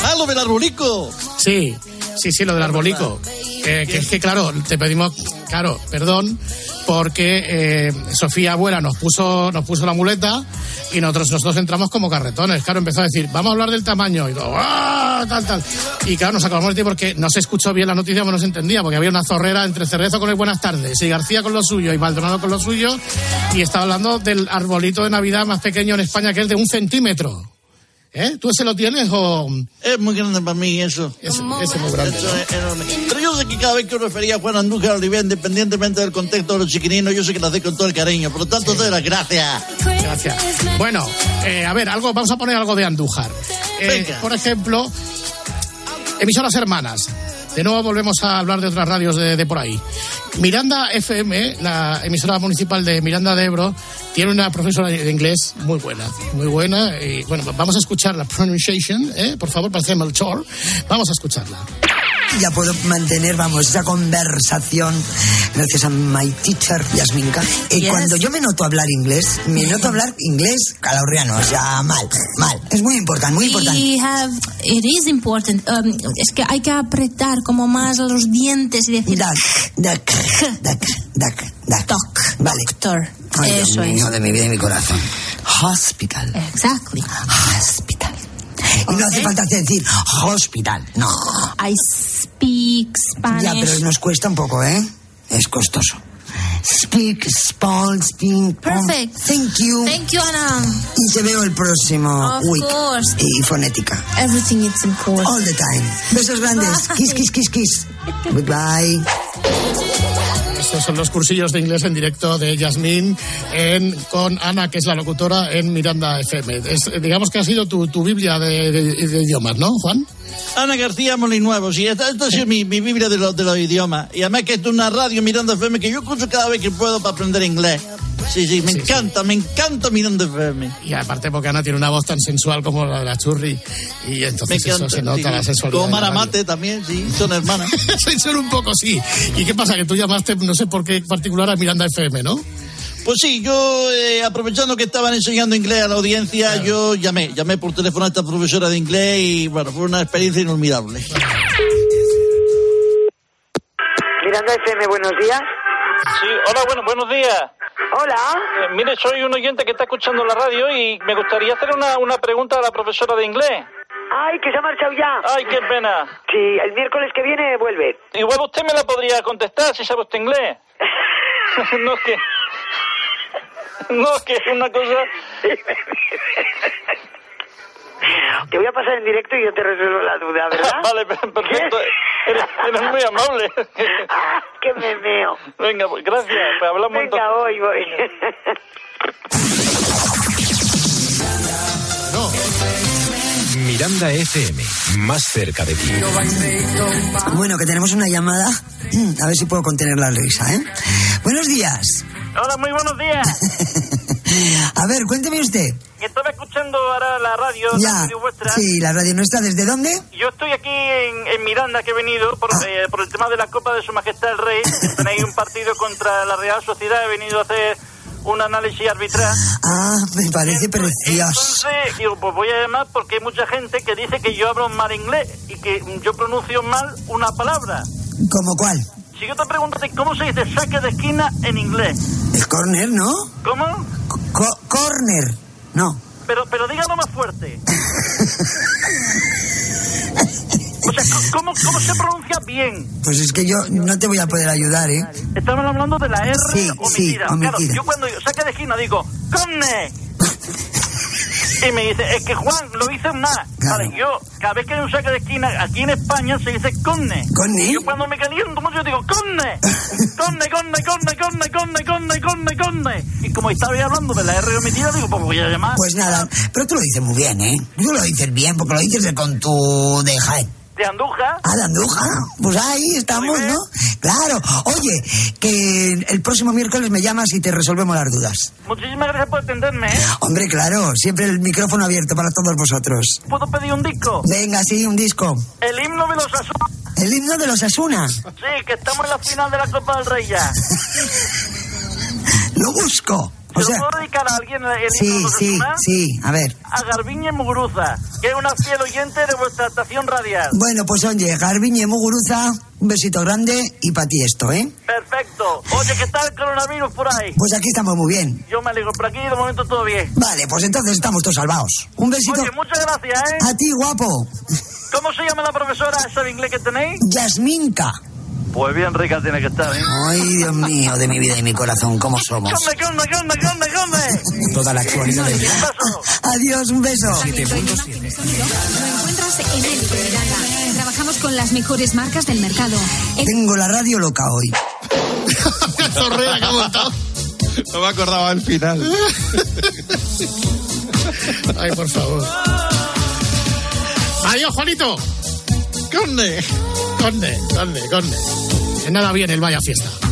Ah, lo del arbolico. Sí, sí, sí, lo del arbolico. Eh, que es que, claro, te pedimos, claro, perdón, porque eh, Sofía Abuela nos puso, nos puso la muleta y nosotros, nosotros entramos como carretones. Claro, empezó a decir, vamos a hablar del tamaño y todo, ¡ah! tal, tal. Y claro, nos acabamos de porque no se escuchó bien la noticia, no se entendía, porque había una zorrera entre Cerrezo con el Buenas tardes y García con lo suyo y Maldonado con lo suyo y estaba hablando del arbolito de Navidad más pequeño en España que es de un centímetro. ¿Eh? ¿Tú ese lo tienes o...? Es muy grande para mí eso. Ese, ese es muy grande. Eso es enorme. Pero yo sé que cada vez que os refería a Juan Andújar Oliver, independientemente del contexto de los chiquininos, yo sé que lo hacéis con todo el cariño. Por lo tanto, te doy las gracias. Gracias. Bueno, eh, a ver, algo, vamos a poner algo de Andújar. Eh, Venga. por ejemplo, emisoras hermanas. De nuevo volvemos a hablar de otras radios de, por ahí. Miranda FM, la emisora municipal de Miranda de Ebro, tiene una profesora de inglés muy buena, muy buena. Y bueno, vamos a escuchar la pronunciation, ¿eh? por favor, el tour. Vamos a escucharla. Ya puedo mantener, vamos, esa conversación gracias a my teacher, Yasminka. Y Yes. cuando yo me noto hablar inglés, me noto hablar inglés calabriano, o sea, mal, mal. Es muy importante, muy importante. We have, it is important. Um, es que hay que apretar como más los dientes y decir. Duck, duck, duck, duck, duck. Doc, Vale. doctor. Ay, Dios Eso mío, es. de mi vida y mi corazón. Hospital. Exactly. Hospital. Y no hace falta decir hospital, no. I speak Spanish. Ya, pero nos cuesta un poco, ¿eh? Es costoso. Speak, small, speak. Perfect. Thank you. Thank you, Anna. Y te veo el próximo Of week. course. Y fonética. Everything is important. All the time. Besos grandes. Kiss, kiss, kiss, kiss. Goodbye. Estos son los cursillos de inglés en directo de Yasmín en, con Ana, que es la locutora en Miranda FM. Es, digamos que ha sido tu, tu Biblia de, de- de idiomas, ¿no, Juan? Ana García Molinuevo, sí, esta, esta ha sido mi, mi biblia de los, de los idiomas. Y además que es una radio Miranda FM que yo escucho cada vez que puedo para aprender inglés. Sí, sí, me encanta, me encanta Miranda FM. Y aparte porque Ana tiene una voz tan sensual como la de la churri. Y Me entonces eso encanta. se nota sí. la sensualidad. Como. Maramate también, sí, son hermanas. Son un poco, sí. ¿Y qué pasa? Que tú llamaste, no sé por qué particular, a Miranda FM, ¿no? Pues sí, yo eh, aprovechando que estaban enseñando inglés a la audiencia, yo llamé, llamé por teléfono a esta profesora de inglés y bueno, fue una experiencia inolvidable. Miranda FM, buenos días. Sí, hola, bueno, buenos días. Hola. Eh, mire, soy un oyente que está escuchando la radio y me gustaría hacer una, una pregunta a la profesora de inglés. Ay, que se ha marchado ya. Ay, qué pena. Sí, el miércoles que viene vuelve. Igual usted me la podría contestar si sabe usted inglés. no es que... No, es que es una cosa... Te voy a pasar en directo y yo te resuelvo la duda, ¿verdad? vale, perfecto. Eres, eres muy amable. ah, que me meo. Venga, pues gracias. Pues hablamos Venga, entonces. voy, voy. Miranda FM, más cerca de ti. Bueno, que tenemos una llamada. A ver si puedo contener la risa, ¿eh? Buenos días. Hola, muy buenos días. A ver, cuénteme usted. Estaba escuchando ahora la radio, la Ya. radio vuestra. Sí, la radio nuestra, ¿desde dónde? Yo estoy aquí en, en Miranda, que he venido por, eh, por el tema de la Copa de Su Majestad el Rey. Tenéis un partido contra la Real Sociedad. He venido a hacer un análisis arbitral. Ah, me parece precioso. Entonces, digo, pues voy a llamar porque hay mucha gente que dice que yo hablo mal inglés y que yo pronuncio mal una palabra. ¿Cómo cuál? Si yo te pregunto, ¿cómo se dice saque de esquina en inglés? El corner, ¿no? ¿Cómo? Co- corner. No. Pero, pero dígalo más fuerte. O sea, ¿cómo, ¿cómo se pronuncia bien? Pues es que yo no te voy a poder ayudar, ¿eh? Estamos hablando de la R Sí, omitida. sí, Claro, yo cuando yo saque de esquina digo, ¡Conne! Y me dice, es que Juan, lo hice mal. Vale, yo, cada vez que hay un saque de esquina, aquí en España se dice conne. ¿Conne? Y Yo cuando me caliento mucho yo digo, conne. Conne, conne, conne, conne, conne, conne, conne, conne. Y como estaba yo hablando de la R omitida, digo, pues voy a llamar. Pues nada, pero tú lo dices muy bien, ¿eh? Tú lo dices bien, porque lo dices con tu de Jaén. De Andújar. Ah, de Andújar. Pues ahí estamos, ¿no? Claro. Oye, que el próximo miércoles me llamas y te resolvemos las dudas. Muchísimas gracias por atenderme, ¿eh? Hombre, claro, siempre el micrófono abierto para todos vosotros. ¿Puedo pedir un disco? Venga, sí, un disco. El himno de los Asuna. El himno de los Asuna. Sí, que estamos en la final de la Copa del Rey ya. Lo busco. O ¿Se sea, lo puedo dedicar a alguien el himno de sí, sí, sí. A ver. A Garbiñe Muguruza, que es una fiel oyente de vuestra estación radial. Bueno, pues oye, Garbiñe Muguruza, un besito grande y para ti esto, ¿eh? Perfecto. Oye, ¿qué tal el coronavirus por ahí? Pues aquí estamos muy bien. Yo me alegro, por aquí de momento todo bien. Vale, pues entonces estamos todos salvados. Un besito Oye, muchas gracias, ¿eh? a ti, guapo. ¿Cómo se llama la profesora esa de inglés que tenéis? Yasminka. Pues bien rica tiene que estar, ¿eh? Ay, Dios mío, de mi vida y mi corazón, ¿cómo somos? ¡Conde, conde, conde, conde, conde! Toda la actualidad del Adiós, un beso. Lo encuentras en Miranda. Trabajamos con las mejores marcas del mercado. Tengo la radio loca hoy. Zorrera que ha montado. No me acordaba al final. Ay, por favor. Adiós, Juanito. Conde. Conde, conde, conde. Que nada viene el vaya fiesta.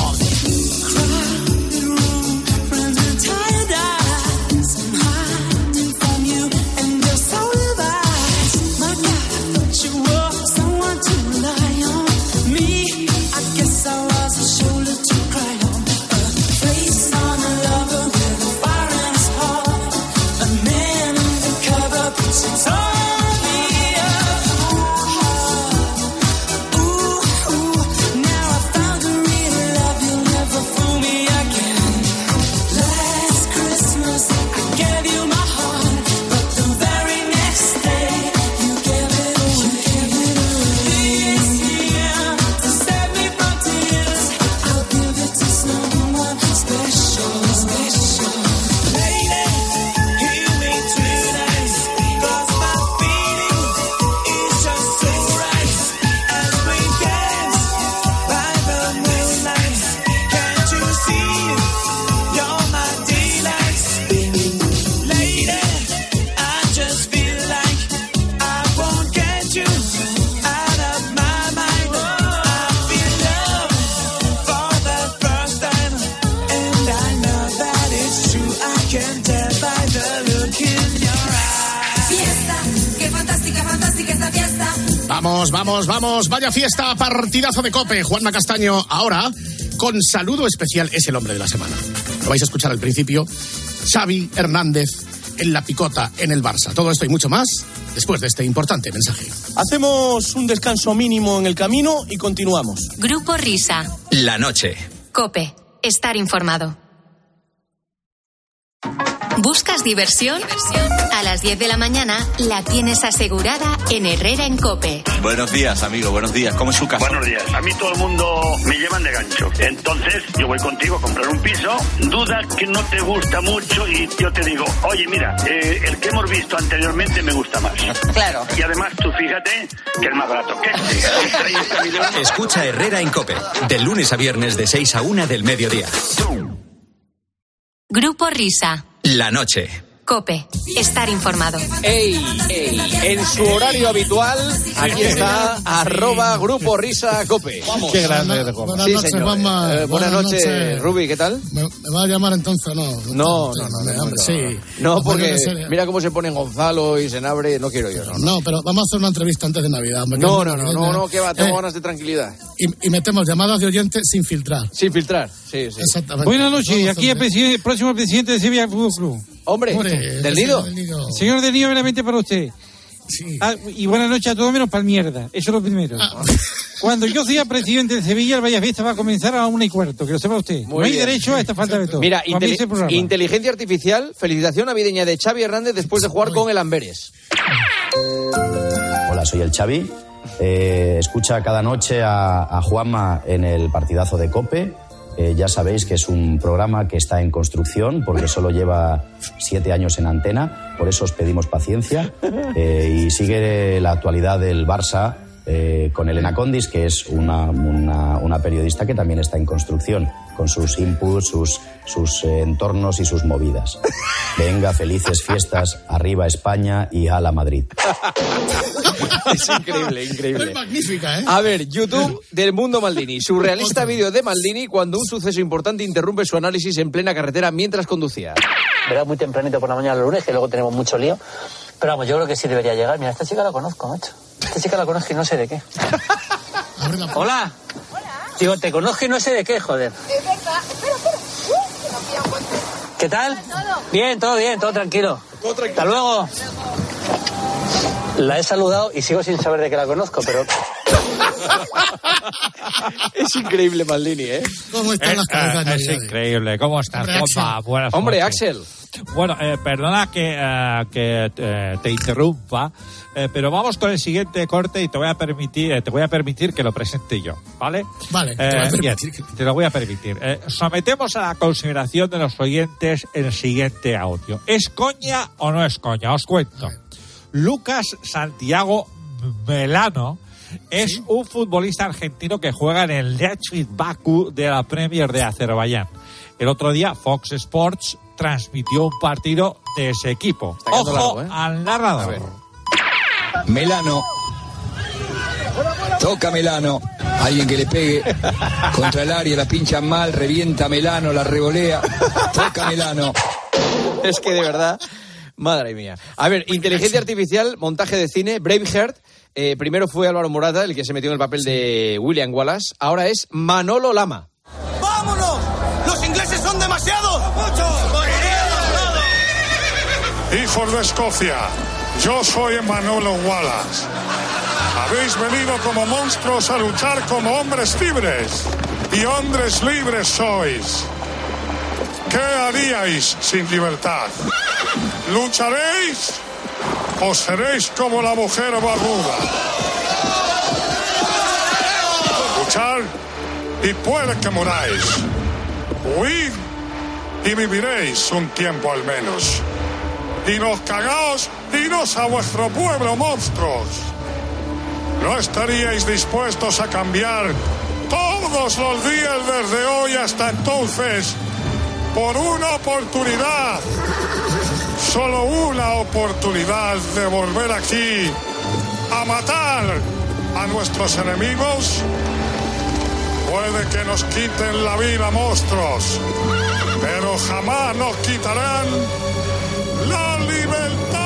Vamos. Vaya fiesta, partidazo de cope. Juanma Castaño, ahora, con saludo especial, es el hombre de la semana. Lo vais a escuchar al principio. Xavi Hernández en la picota en el Barça. Todo esto y mucho más después de este importante mensaje. Hacemos un descanso mínimo en el camino y continuamos. Grupo Risa. La noche. Cope. Estar informado. ¿Buscas diversión? A las 10 de la mañana la tienes asegurada en Herrera en Cope. Buenos días, amigo, buenos días. ¿Cómo es su casa? Buenos días. A mí todo el mundo me llevan de gancho. Entonces yo voy contigo a comprar un piso, duda que no te gusta mucho y yo te digo, oye, mira, eh, el que hemos visto anteriormente me gusta más. Claro. Y además tú fíjate que es más barato que este. Con 30 millones. Escucha Herrera en Cope. De lunes a viernes de 6 a 1 del mediodía. Grupo Risa. La noche. Cope. Estar informado. ¡Ey! ¡Ey! En su horario habitual, aquí está arroba Grupo Risa Cope. Qué grande, Juanma. Buenas Sí, noches, señor. Juanma. Eh, buenas, Buenas noches, noches. Ruby, ¿qué tal? ¿Me, me va a llamar entonces no? No, no, no, no, hombre, no, sí. No, porque de mira cómo se ponen Gonzalo y Senabre, no quiero yo, no. No, pero vamos a hacer una entrevista antes de Navidad. hombre, No, no, no, no, no, que va, tengo Eh, ganas de tranquilidad. y, y metemos llamadas de oyentes sin filtrar. Sin filtrar, sí, sí. Exactamente. Buenas noches, aquí el, el próximo presidente de Sevilla Fútbol Club. Hombre, Hombre, ¿del ese nido? del Nido. Señor de Nido, veramente para usted. Sí. Ah, y buenas noches a todos menos para el mierda. Eso es lo primero. Ah. Cuando yo sea presidente de Sevilla, el Vaya Fiesta va a comenzar a una y cuarto, que lo sepa usted. Muy no hay bien. derecho a esta falta de todo. Mira, inteligencia artificial, felicitación navideña de Xavi Hernández después de jugar con el Amberes. Hola, soy el Xavi. Eh, escucha cada noche a, a Juanma en el partidazo de Cope. Eh, ya sabéis que es un programa que está en construcción porque solo lleva siete años en antena, por eso os pedimos paciencia. Eh, y sigue la actualidad del Barça eh, con Elena Condis, que es una, una- una periodista que también está en construcción, con sus inputs, sus, sus eh, entornos y sus movidas. Venga, felices fiestas, arriba España y a la Madrid. es increíble, increíble. Es magnífica, ¿eh? A ver, YouTube del mundo Maldini. Surrealista vídeo de Maldini cuando un suceso importante interrumpe su análisis en plena carretera mientras conducía. Verá muy tempranito por la mañana el lunes, que luego tenemos mucho lío. Pero vamos, yo creo que sí debería llegar. Mira, esta chica la conozco, macho. Esta chica la conozco y no sé de qué. Hola. Digo, te conozco y no sé de qué, joder. Es verdad. Espera, espera. Uh. ¿Qué tal? Bien, todo bien, todo tranquilo. Hasta luego. La he saludado y sigo sin saber de qué la conozco, pero Es increíble, Maldini, ¿eh? ¿Cómo están las cabezas Eh, es increíble. ¿Cómo estás, Hombre, Juanma? Axel. Buenas Hombre. Axel. Bueno, eh, perdona que, eh, que eh, te interrumpa, eh, pero vamos con el siguiente corte y te voy a permitir, te voy a permitir que lo presente yo, ¿vale? Vale, te voy a bien, te lo voy a permitir. Sometemos a la consideración de los oyentes el siguiente audio. ¿Es coña o no es coña? Os cuento. Lucas Santiago Melano es un futbolista argentino que juega en el Leipzig Baku de la Premier de Azerbaiyán. El otro día Fox Sports transmitió un partido de ese equipo. Ojo largo, ¿eh? al narrador. Melano. Toca Melano. Alguien que le pegue contra el área, la pincha mal, revienta Melano, la revolea. Toca Melano. Es que de verdad, madre mía. A ver, inteligencia artificial, montaje de cine, Braveheart. eh, primero fue Álvaro Morata, el que se metió en el papel de William Wallace. Ahora es Manolo Lama. ¡Vámonos! ¡Los ingleses son demasiados! Hijos de Escocia, yo soy Manolo Wallace. Habéis venido como monstruos a luchar como hombres libres. Y hombres libres sois. ¿Qué haríais sin libertad? ¿Lucharéis? ¿O seréis como la mujer barbuda? Luchar y puede que muráis. Huid y viviréis un tiempo al menos. Y nos cagaos, iros a vuestro pueblo, monstruos. ¿No estaríais dispuestos a cambiar todos los días desde hoy hasta entonces por una oportunidad? Solo una oportunidad de volver aquí a matar a nuestros enemigos. Puede que nos quiten la vida monstruos, pero jamás nos quitarán la libertad.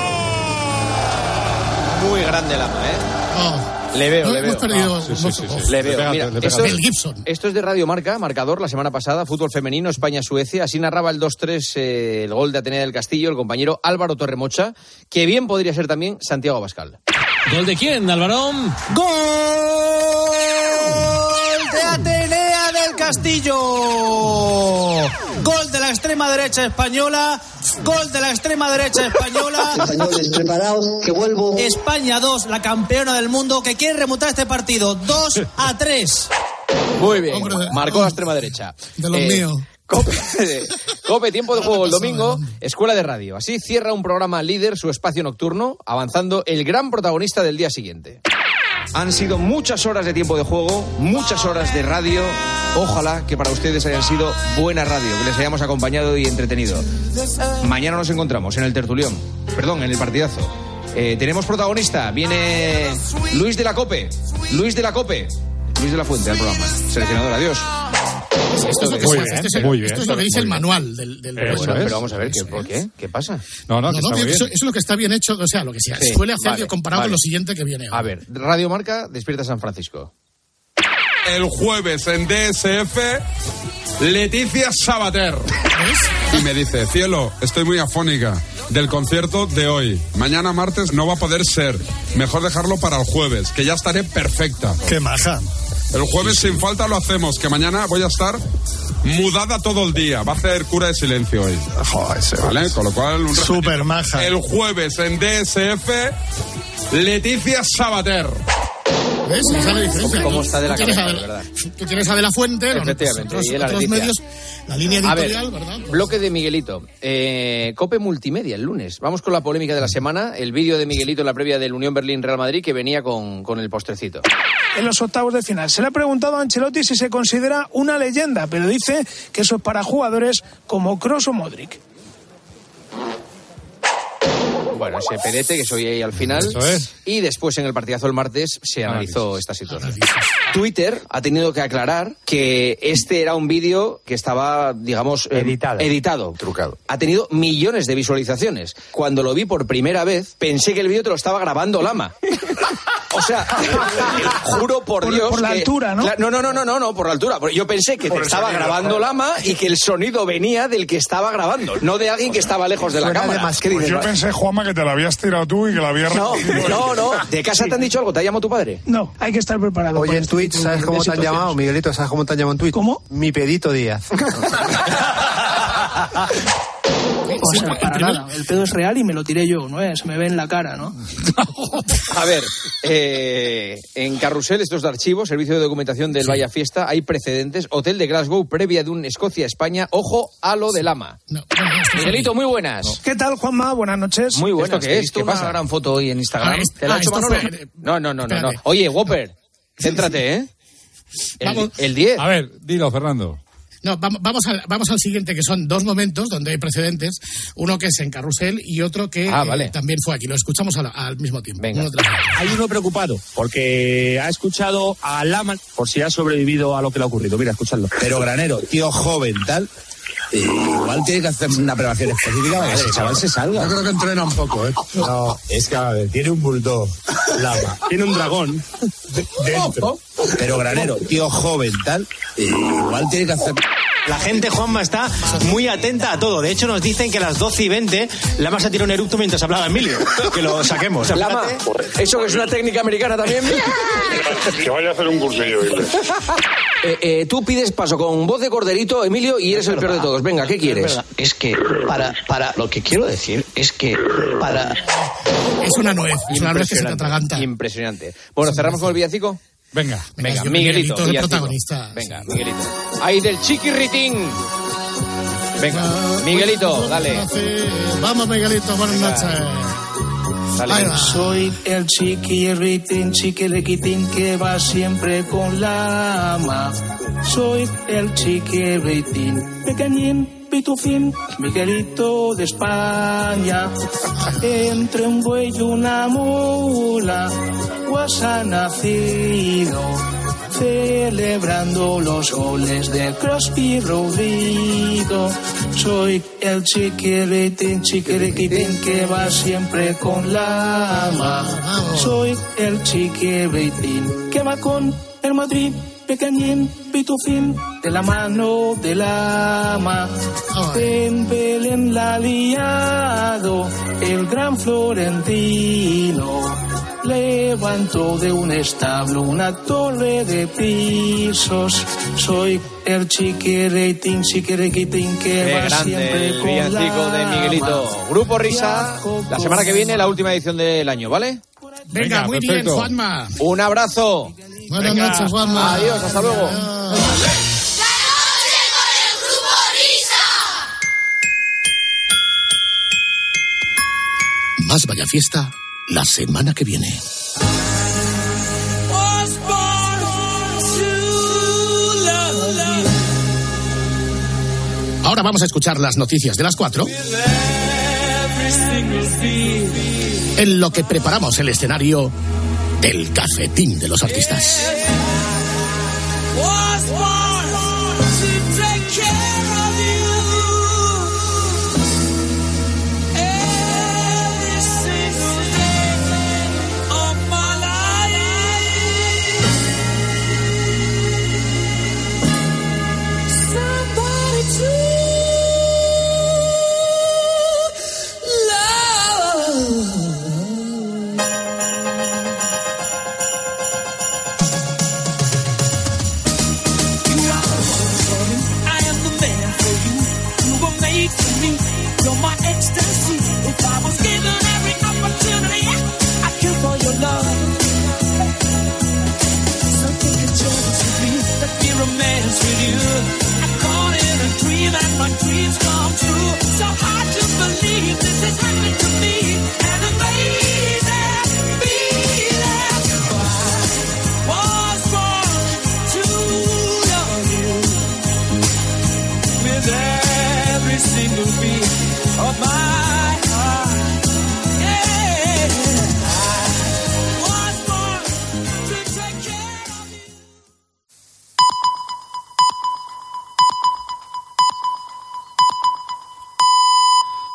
Muy grande Lama, ¿eh? Oh. Le veo, No, le veo. hemos perdido Ah, sí, sí, sí, sí. Le veo. Mira, esto, es, Mel Gibson. esto es de Radio Marca, marcador, la semana pasada, fútbol femenino, España-Suecia. Así narraba el 2-3 eh, el gol de Atenea del Castillo, el compañero Álvaro Torremocha, que bien podría ser también Santiago Abascal. ¿Gol de quién, Alvarón? ¡Gol Castillo! Gol de la extrema derecha española. Gol de la extrema derecha española. Españoles, preparaos, que vuelvo. España 2, la campeona del mundo, que quiere remontar este partido 2 a 3. Muy bien, marcó la extrema derecha. De los Eh, míos. Cope, Cope, tiempo de juego el domingo, Escuela de Radio. Así cierra un programa líder su espacio nocturno, avanzando el gran protagonista del día siguiente. Han sido muchas horas de tiempo de juego, muchas horas de radio. Ojalá que para ustedes hayan sido buena radio, que les hayamos acompañado y entretenido. Mañana nos encontramos en el tertulión, perdón, en el partidazo. Eh, tenemos protagonista, viene Luis de la Cope, Luis de la Cope, Luis de la Fuente al programa, seleccionador, adiós. Esto es lo que, Muy se- bien, este es muy bien, esto es lo que dice el manual del, del programa. es. Pero vamos a ver, ¿qué, ¿por qué? ¿Qué pasa? No, no, No, que no, eso, eso es lo que está bien hecho, o sea, lo que se Sí, suele hacer vale, comparado vale. con lo siguiente que viene. A ver, Radio Marca, despierta San Francisco. El jueves en DSF, Leticia Sabater. Y me dice, cielo, estoy muy afónica del concierto de hoy. Mañana martes no va a poder ser. Mejor dejarlo para el jueves, que ya estaré perfecta. Qué maja. El jueves sin falta lo hacemos, que mañana voy a estar mudada todo el día. Va a hacer cura de silencio hoy. ¿Vale? Con lo cual... Un Súper maja. El jueves en DSF, Leticia Sabater. ¿Ves? Esa es la diferencia. ¿Cómo está de la Tú tienes cabeza, a verdad? Tú tienes a De La Fuente, los Efectivamente, otros, y la otros Leticia. medios, la línea A ver, editorial, ¿verdad? bloque de Miguelito. Eh, Cope Multimedia el lunes. Vamos con la polémica de la semana. El vídeo de Miguelito en la previa del Unión Berlín-Real Madrid que venía con, con el postrecito. en los octavos de final. Se le ha preguntado a Ancelotti si se considera una leyenda, pero dice que eso es para jugadores como Kroos o Modric. Bueno, ese pedete que soy ahí al final. Eso es. Y después en el partidazo el martes se analizó esta situación. Twitter ha tenido que aclarar que este era un vídeo que estaba, digamos, eh, Editado. editado. Trucado. Ha tenido millones de visualizaciones. Cuando lo vi por primera vez, pensé que el vídeo te lo estaba grabando Lama. O sea, juro por, Por- Dios. por la que- altura, ¿no? No, no, no, no, no, no, por la altura. Porque Yo pensé que Por te estaba sonido, grabando. Lama y que el sonido venía del que estaba grabando, no de alguien que estaba lejos de la cámara. ¿Qué Pues dices? yo pensé, Juanma, que te la habías tirado tú y que la habías No, no, no. ¿De casa te han dicho algo? ¿Te ha llamado tu padre? No, hay que estar preparado. Oye, en este Twitch, ¿sabes cómo te han llamado, Miguelito? ¿Sabes cómo te han llamado en Twitch? ¿Cómo? Mi pedito Díaz. Sea, para nada. El pedo es real y me lo tiré yo, ¿no? es? Se me ve en la cara, ¿no? A ver, eh, en Carrusel, estos de archivos, Servicio de Documentación del Vaya Fiesta, hay precedentes. Hotel de Glasgow, previa de un Escocia-España. Ojo a lo de Lama. Miguelito, muy buenas. ¿Qué tal, Juanma? Buenas noches. Muy buenas. ¿Esto qué ¿He es? ¿Qué una pasa? gran foto hoy en Instagram? Ah, es- ¿Te la ha ah, hecho fue- No, no, no, no, no. Oye, Whopper, céntrate, ¿eh? El, Vamos. el 10. A ver, dilo, Fernando. No, vamos, vamos, al, vamos al siguiente, que son dos momentos donde hay precedentes. Uno que es en Carrusel y otro que Ah, eh, también fue aquí. Lo escuchamos al, al mismo tiempo. Venga. Uno tras otro. Hay uno preocupado porque ha escuchado a Lama por si ha sobrevivido a lo que le ha ocurrido. Mira, escuchadlo. Pero Granero, tío joven, tal. eh, igual tiene que hacer una preparación específica para que ese chaval se salga. Yo creo que entrena un poco, ¿eh? No, es que a ver, tiene un bulldog, lama. Tiene un dragón de- dentro. Pero Granero, tío joven, tal. eh, igual tiene que hacer. La gente, Juanma, está muy atenta a todo. De hecho, nos dicen que a las 12 y 20 Lama se tiró un eructo mientras hablaba Emilio. Que lo saquemos. Lama, ¿eso que es una técnica americana también? Que vaya a hacer un cursillo. Eh, eh, tú pides paso con voz de corderito, Emilio, y eres el peor de todos. Venga, ¿qué quieres? Es que para, para lo que quiero decir es que para Es una nuez, es una nuez que se te atraganta. Impresionante. Bueno, cerramos con el villancico. Venga. Venga, Miguelito. Miguelito protagonista. Venga, Miguelito. Ahí del chiquirritín. Venga, Miguelito, dale. Vamos, Miguelito, buenas noches. Soy el chiquirritín, chiquiriquitín que va siempre con la ama. Soy el chiquirritín, pequeñín, pitufín, Miguelito de España. Entre un buey y una mula, pues ha nacido. Celebrando los goles de Crosby Rodrigo. Soy el chiquiritín, chiquiriquitín que va siempre con la ama. Soy el chiquiritín que va con el Madrid, pequeñín, pitufín, de la mano del ama. En Belén la liado el gran Florentino. Levanto de un establo una torre de pisos. Soy el chiquiritín, chiquiriquitín que Qué va grande siempre el con villancico de la Miguelito. ama. Grupo Risa, la semana que viene, la última edición del año, ¿vale? Venga, muy bien, Juanma. Un abrazo. Buenas Venga. noches, Juanma. Adiós, hasta luego. Más Vaya Fiesta la semana que viene. Ahora vamos a escuchar las noticias de las cuatro. En lo que preparamos el escenario del cafetín de los artistas.